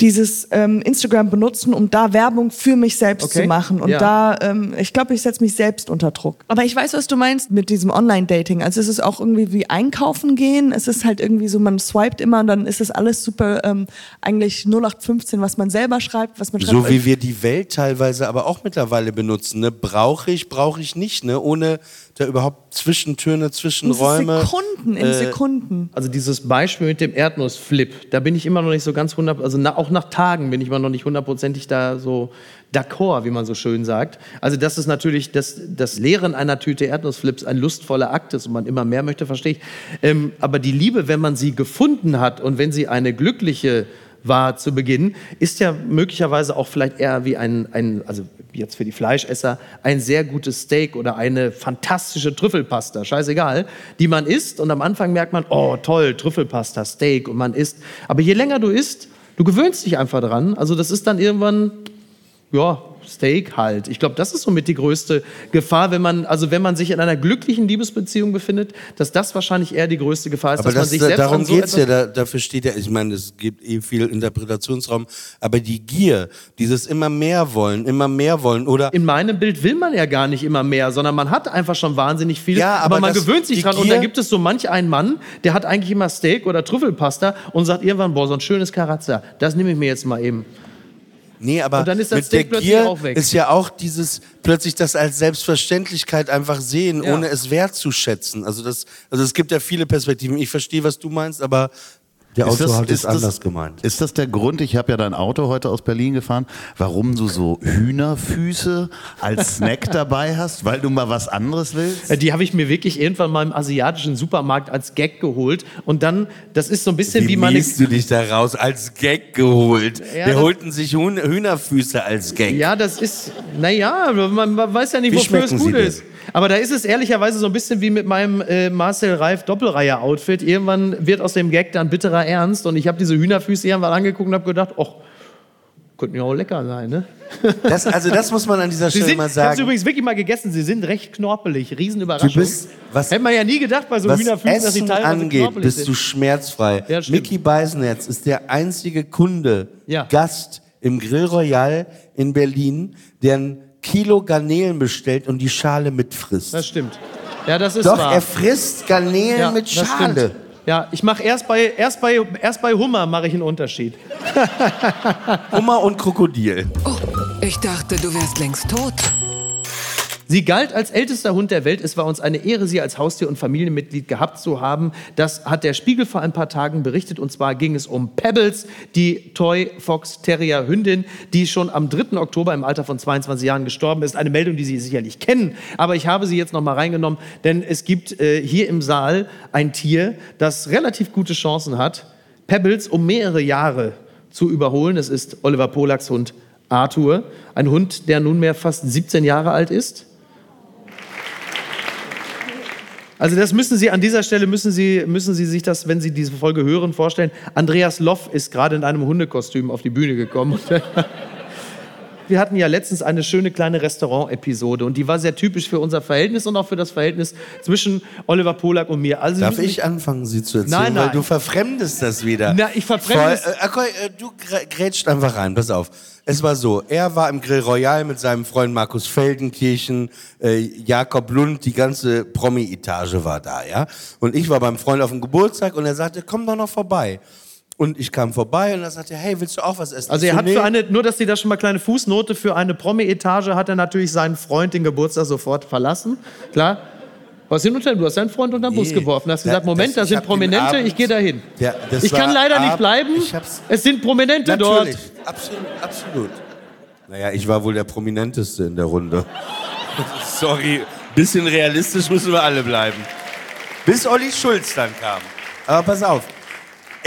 dieses ähm, Instagram benutzen, um da Werbung für mich selbst okay. zu machen. Und ja. da, ähm, ich glaube, ich setze mich selbst unter Druck. Aber ich weiß, was du meinst mit diesem Online-Dating. Also es ist auch irgendwie wie einkaufen gehen. Es ist halt irgendwie so, man swiped immer und dann ist das alles super, ähm, eigentlich 0815, was man selber schreibt, was man schreibt. So wie wir die Welt teilweise aber auch mittlerweile benutzen. Ne? Brauche ich, brauche ich nicht. Ne? Ohne da überhaupt Zwischentöne, Zwischenräume. Sekunden, in äh, Sekunden. Also dieses Beispiel mit dem Erdnussflip, da bin ich immer noch nicht so ganz hundert, also na, auch nach Tagen bin ich immer noch nicht hundertprozentig da so d'accord, wie man so schön sagt. Also das ist natürlich das, das Leeren einer Tüte Erdnussflips ein lustvoller Akt ist und man immer mehr möchte, verstehe ich. Ähm, aber die Liebe, wenn man sie gefunden hat und wenn sie eine glückliche war zu Beginn, ist ja möglicherweise auch vielleicht eher wie ein, ein, also jetzt für die Fleischesser, ein sehr gutes Steak oder eine fantastische Trüffelpasta, scheißegal, die man isst und am Anfang merkt man, oh toll, Trüffelpasta, Steak und man isst. Aber je länger du isst, du gewöhnst dich einfach dran. Also das ist dann irgendwann, ja, Steak halt. Ich glaube, das ist somit die größte Gefahr, wenn man, also wenn man sich in einer glücklichen Liebesbeziehung befindet, dass das wahrscheinlich eher die größte Gefahr ist, aber dass das, man sich selbst darum so geht's ja, da, dafür steht ja, ich meine, es gibt eh viel Interpretationsraum, aber die Gier, dieses immer mehr wollen, immer mehr wollen oder in meinem Bild will man ja gar nicht immer mehr, sondern man hat einfach schon wahnsinnig viel, ja, aber, aber man das, gewöhnt sich dran Gier, und da gibt es so manch einen Mann, der hat eigentlich immer Steak oder Trüffelpasta und sagt irgendwann, boah, so ein schönes Karazza, das nehme ich mir jetzt mal eben. Nee, aber und dann ist das mit Steak der Gier ist ja auch dieses plötzlich das als Selbstverständlichkeit einfach sehen, ja. ohne es wertzuschätzen. Also das, also es gibt ja viele Perspektiven. Ich verstehe, was du meinst, aber der ist, das, ist, ist anders das, gemeint. Ist das der Grund, ich habe ja dein Auto heute aus Berlin gefahren, warum du so Hühnerfüße als Snack dabei hast, weil du mal was anderes willst? Äh, die habe ich mir wirklich irgendwann mal im asiatischen Supermarkt als Gag geholt und dann, das ist so ein bisschen wie, wie meine... du dich da raus als Gag geholt? Ja, Wir holten sich Hühnerfüße als Gag. Ja, das ist, naja, man, man weiß ja nicht, wofür es gut ist. Aber da ist es ehrlicherweise so ein bisschen wie mit meinem äh, Marcel Reif Doppelreihe-Outfit. Irgendwann wird aus dem Gag dann bitterer Ernst und ich habe diese Hühnerfüße irgendwann angeguckt und habe gedacht, ach, könnten ja auch lecker sein, ne? Das, also das muss man an dieser Stelle sind, mal sagen. Ich habe übrigens wirklich mal gegessen. Sie sind recht knorpelig, Riesenüberraschung. Du bist, was, Hätte man ja nie gedacht bei so was Hühnerfüßen, Essen dass sie teilweise angeht, bist sind. du schmerzfrei. Ja, Mickey Beisenherz ist der einzige Kunde, ja. Gast im Grill Royal in Berlin, der ein Kilo Garnelen bestellt und die Schale mitfrisst. Das stimmt. Ja, das ist Doch, wahr. er frisst Garnelen ja, mit das Schale. stimmt. Ja, ich mache erst bei, erst bei, erst bei Hummer mache ich einen Unterschied. Hummer und Krokodil. Oh, ich dachte, du wärst längst tot. Sie galt als ältester Hund der Welt. Es war uns eine Ehre, sie als Haustier- und Familienmitglied gehabt zu haben. Das hat der Spiegel vor ein paar Tagen berichtet. Und zwar ging es um Pebbles, die Toy Fox Terrier Hündin, die schon am 3. Oktober im Alter von 22 Jahren gestorben ist. Eine Meldung, die Sie sicherlich kennen. Aber ich habe sie jetzt noch mal reingenommen, denn es gibt äh, hier im Saal ein Tier, das relativ gute Chancen hat, Pebbles um mehrere Jahre zu überholen. Es ist Oliver Polaks Hund Arthur, ein Hund, der nunmehr fast 17 Jahre alt ist. Also das müssen Sie an dieser Stelle müssen Sie müssen Sie sich das, wenn Sie diese Folge hören, vorstellen. Andreas Loff ist gerade in einem Hundekostüm auf die Bühne gekommen. Wir hatten ja letztens eine schöne kleine Restaurant-Episode und die war sehr typisch für unser Verhältnis und auch für das Verhältnis zwischen Oliver Polak und mir. Also Darf ich anfangen, sie zu erzählen? Nein, Weil nein. du verfremdest das wieder. Na, ich verfremde es- äh, okay, äh, du grä- grätscht einfach rein, pass auf. Es war so, er war im Grill Royal mit seinem Freund Markus Feldenkirchen, äh, Jakob Lund, die ganze Promi-Etage war da, ja. Und ich war beim Freund auf dem Geburtstag und er sagte, komm doch noch vorbei. Und ich kam vorbei und er sagte, hey, willst du auch was essen? Also er so, hat nee. für eine, nur dass Sie da schon mal kleine Fußnote, für eine Promi-Etage hat er natürlich seinen Freund den Geburtstag sofort verlassen. Klar. Was hin und her? Du hast deinen Freund unter den Bus Nee, geworfen. hast da- gesagt, Moment, das- da sind Prominente, Abend- ich gehe dahin. Ja, ich kann leider nicht Ab- bleiben. Es sind Prominente Natürlich, dort. absolut, absolut. Naja, ich war wohl der Prominenteste in der Runde. Sorry, bisschen realistisch müssen wir alle bleiben. Bis Olli Schulz dann kam. Aber pass auf,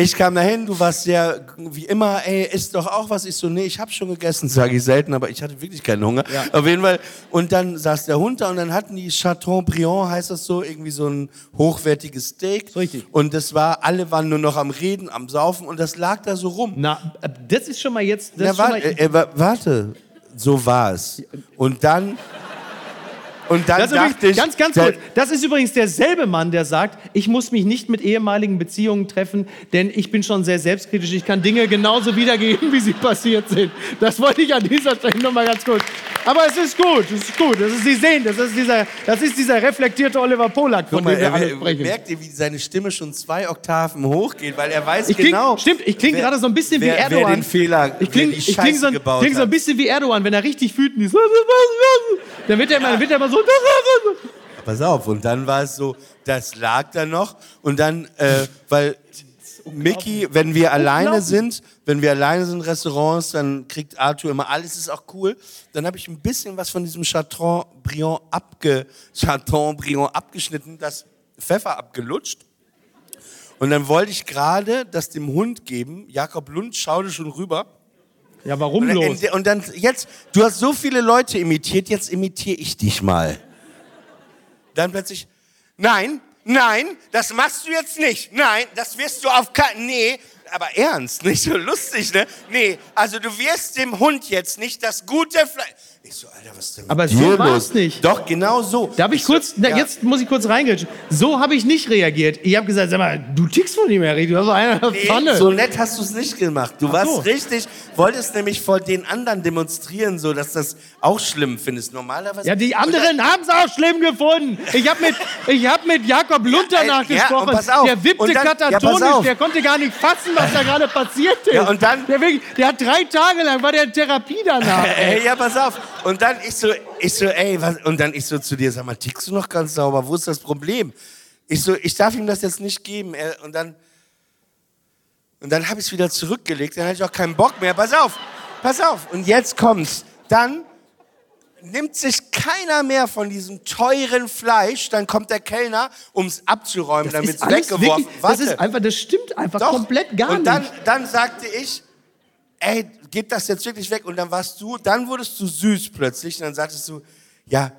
ich kam dahin, du warst sehr, wie immer, ey, isst doch auch was. Ich so, nee, ich hab schon gegessen, sage ich selten, aber ich hatte wirklich keinen Hunger. Auf jeden Fall. Und dann saß der Hund da und dann hatten die Chateaubriand, heißt das so, irgendwie so ein hochwertiges Steak. Richtig. Und das war, alle waren nur noch am Reden, am Saufen und das lag da so rum. Na, äh, das ist schon mal jetzt. Na, ist schon wa mal, äh, wa- warte, so war es. Und dann, und dann das ist dachte ich, ganz, ganz kurz. Das ist übrigens derselbe Mann, der sagt, ich muss mich nicht mit ehemaligen Beziehungen treffen, denn ich bin schon sehr selbstkritisch. Ich kann Dinge genauso wiedergeben, wie sie passiert sind. Das wollte ich an dieser Stelle noch mal ganz kurz. Aber es ist gut, es ist gut. Das ist, Sie sehen, das ist dieser, das ist dieser reflektierte Oliver Polak, von mal, dem wir alle sprechen. merkt ihr, wie seine Stimme schon zwei Oktaven hochgeht, weil er weiß Ich kling, genau. stimmt, ich klinge gerade so ein bisschen wer, wie Erdogan. Wer den Fehler, ich klinge kling so, kling so ein bisschen wie Erdogan, wenn er richtig wütend ist. Dann wird er immer, wird er immer so. Pass auf, und dann war es so, das lag da noch und dann, äh, weil Mickey, wenn wir alleine sind, wenn wir alleine sind in Restaurants, dann kriegt Arthur immer alles, ist auch cool. Dann habe ich ein bisschen was von diesem Chateaubriand, abge, Chateaubriand abgeschnitten, das Pfeffer abgelutscht. Und dann wollte ich gerade das dem Hund geben. Jakob Lund schaute schon rüber. Ja, warum Und, los? und dann jetzt, du hast so viele Leute imitiert, jetzt imitiere ich dich mal. Dann plötzlich, nein, nein, das machst du jetzt nicht. Nein, das wirst du auf keinen, nee, aber ernst, nicht so lustig, ne? Nee, also du wirst dem Hund jetzt nicht das gute Fleisch. Ich so, Alter, was denn Aber so war's los? nicht. Doch, genau so. Darf ich so, kurz, na, ja. jetzt muss ich kurz reingehen. So habe ich nicht reagiert. Ich habe gesagt, sag mal, du tickst von ihm, Harry, du hast so eine Nee, Pfanne. so nett hast du es nicht gemacht. Du warst so. richtig, wolltest nämlich vor den anderen demonstrieren, so dass das auch schlimm findest. Normalerweise. ja, die anderen haben es auch schlimm gefunden. Ich habe mit, ich hab mit Jakob Lund Ja, danach äh, ja, gesprochen. und pass auf. Der wippte dann- ja, katatonisch, auf. der konnte gar nicht fassen, was da gerade passiert ist. Ja, und dann- Der, wirklich, der hat drei Tage lang, war der in Therapie danach. Ey, ja, pass auf. Und dann ich so, ich so, ey, was? Und dann ich so zu dir, sag mal, tickst du noch ganz sauber? Wo ist das Problem? Ich so, ich darf ihm das jetzt nicht geben. Und dann, und dann habe ich es wieder zurückgelegt. Dann hatte ich auch keinen Bock mehr. Pass auf, pass auf. Und jetzt kommt's. Dann nimmt sich keiner mehr von diesem teuren Fleisch. Dann kommt der Kellner, um es abzuräumen, damit es weggeworfen wirklich, das ist einfach, das stimmt einfach Doch. komplett gar und dann, nicht. dann sagte ich, ey, gib das jetzt wirklich weg. Und dann warst du, dann wurdest du süß plötzlich. Und dann sagtest du, ja,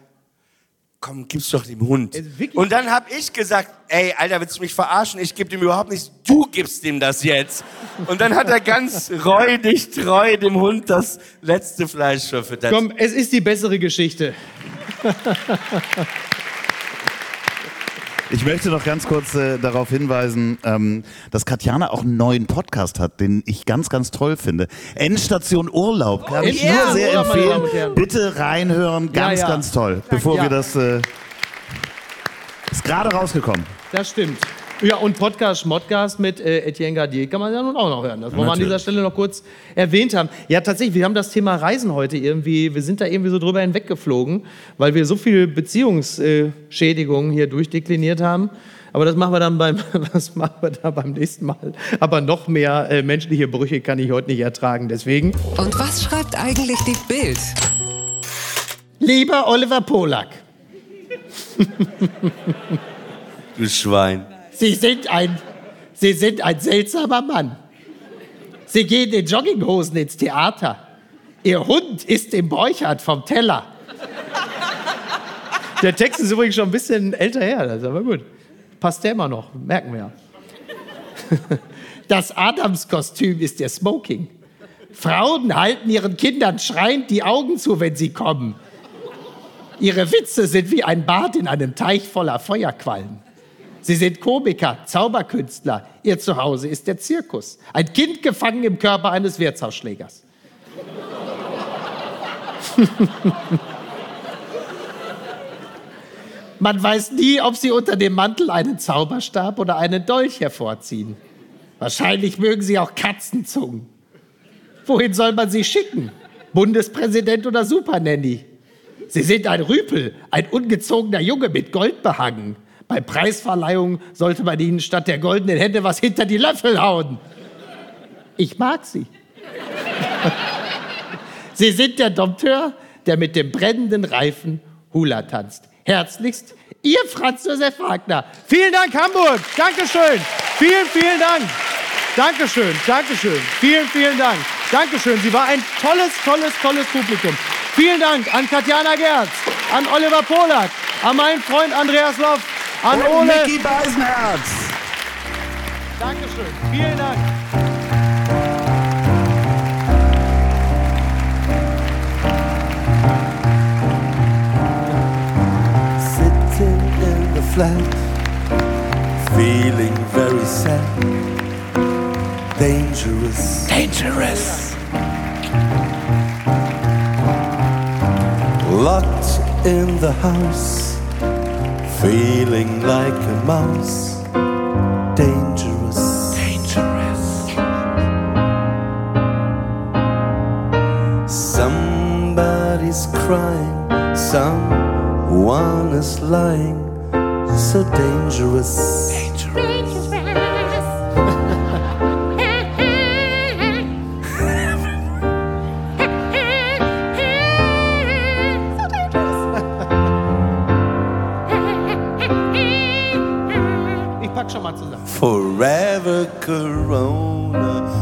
komm, gib's doch dem Hund. Und dann hab ich gesagt, ey, Alter, willst du mich verarschen? Ich geb dem überhaupt nichts. Du gibst ihm das jetzt. Und dann hat er ganz räudig treu dem Hund das letzte Fleisch verfüttert. Komm, es ist die bessere Geschichte. Ich möchte noch ganz kurz äh, darauf hinweisen, ähm, dass Katjana auch einen neuen Podcast hat, den ich ganz, ganz toll finde. Endstation Urlaub. Kann ich Endstation nur sehr Urlaub, empfehlen. Bitte reinhören. Ganz, Ja, ja. ganz toll. Bevor wir das. Äh, ist gerade rausgekommen. Das stimmt. Ja, und Podcast Schmodcast mit äh, Etienne Gardier kann man ja nun auch noch hören. Das wollen wir an dieser Stelle noch kurz erwähnt haben. Ja, tatsächlich, wir haben das Thema Reisen heute irgendwie, wir sind da irgendwie so drüber hinweggeflogen, weil wir so viel Beziehungsschädigungen hier durchdekliniert haben. Aber das machen wir dann beim, das machen wir da beim nächsten Mal. Aber noch mehr äh, menschliche Brüche kann ich heute nicht ertragen. Deswegen. Und was schreibt eigentlich die Bild? Lieber Oliver Polak, Du Schwein. Sie sind ein, Sie sind ein seltsamer Mann. Sie gehen in Jogginghosen ins Theater. Ihr Hund ist im Borchardt vom Teller. Der Text ist übrigens schon ein bisschen älter her, das ist aber gut. Passt der immer noch, merken wir ja. Das Adamskostüm ist ihr Smoking. Frauen halten ihren Kindern schreiend die Augen zu, wenn sie kommen. Ihre Witze sind wie ein Bad in einem Teich voller Feuerquallen. Sie sind Komiker, Zauberkünstler. Ihr Zuhause ist der Zirkus. Ein Kind gefangen im Körper eines Wirtshausschlägers. Man weiß nie, ob sie unter dem Mantel einen Zauberstab oder einen Dolch hervorziehen. Wahrscheinlich mögen sie auch Katzenzungen. Wohin soll man sie schicken? Bundespräsident oder Supernanny? Sie sind ein Rüpel, ein ungezogener Junge mit Gold behangen. Bei Preisverleihungen sollte man ihnen statt der goldenen Hände was hinter die Löffel hauen. Ich mag sie. sie sind der Dompteur, der mit dem brennenden Reifen Hula tanzt. Herzlichst, Ihr Franz Josef Wagner. Vielen Dank, Hamburg. Dankeschön. Vielen, vielen Dank. Dankeschön, Dankeschön. Vielen, vielen Dank. Dankeschön. Sie war ein tolles, tolles, tolles Publikum. Vielen Dank an Katjana Gerz, an Oliver Polak, an meinen Freund Andreas Loff, an Und Ole. Mickey Beisenherz. Dankeschön. Vielen Dank. Sitting in the flat, feeling very sad. Dangerous. Dangerous. Locked in the house, feeling like a mouse. Dangerous. Dangerous. Somebody's crying, someone is lying. So dangerous. Forever Corona,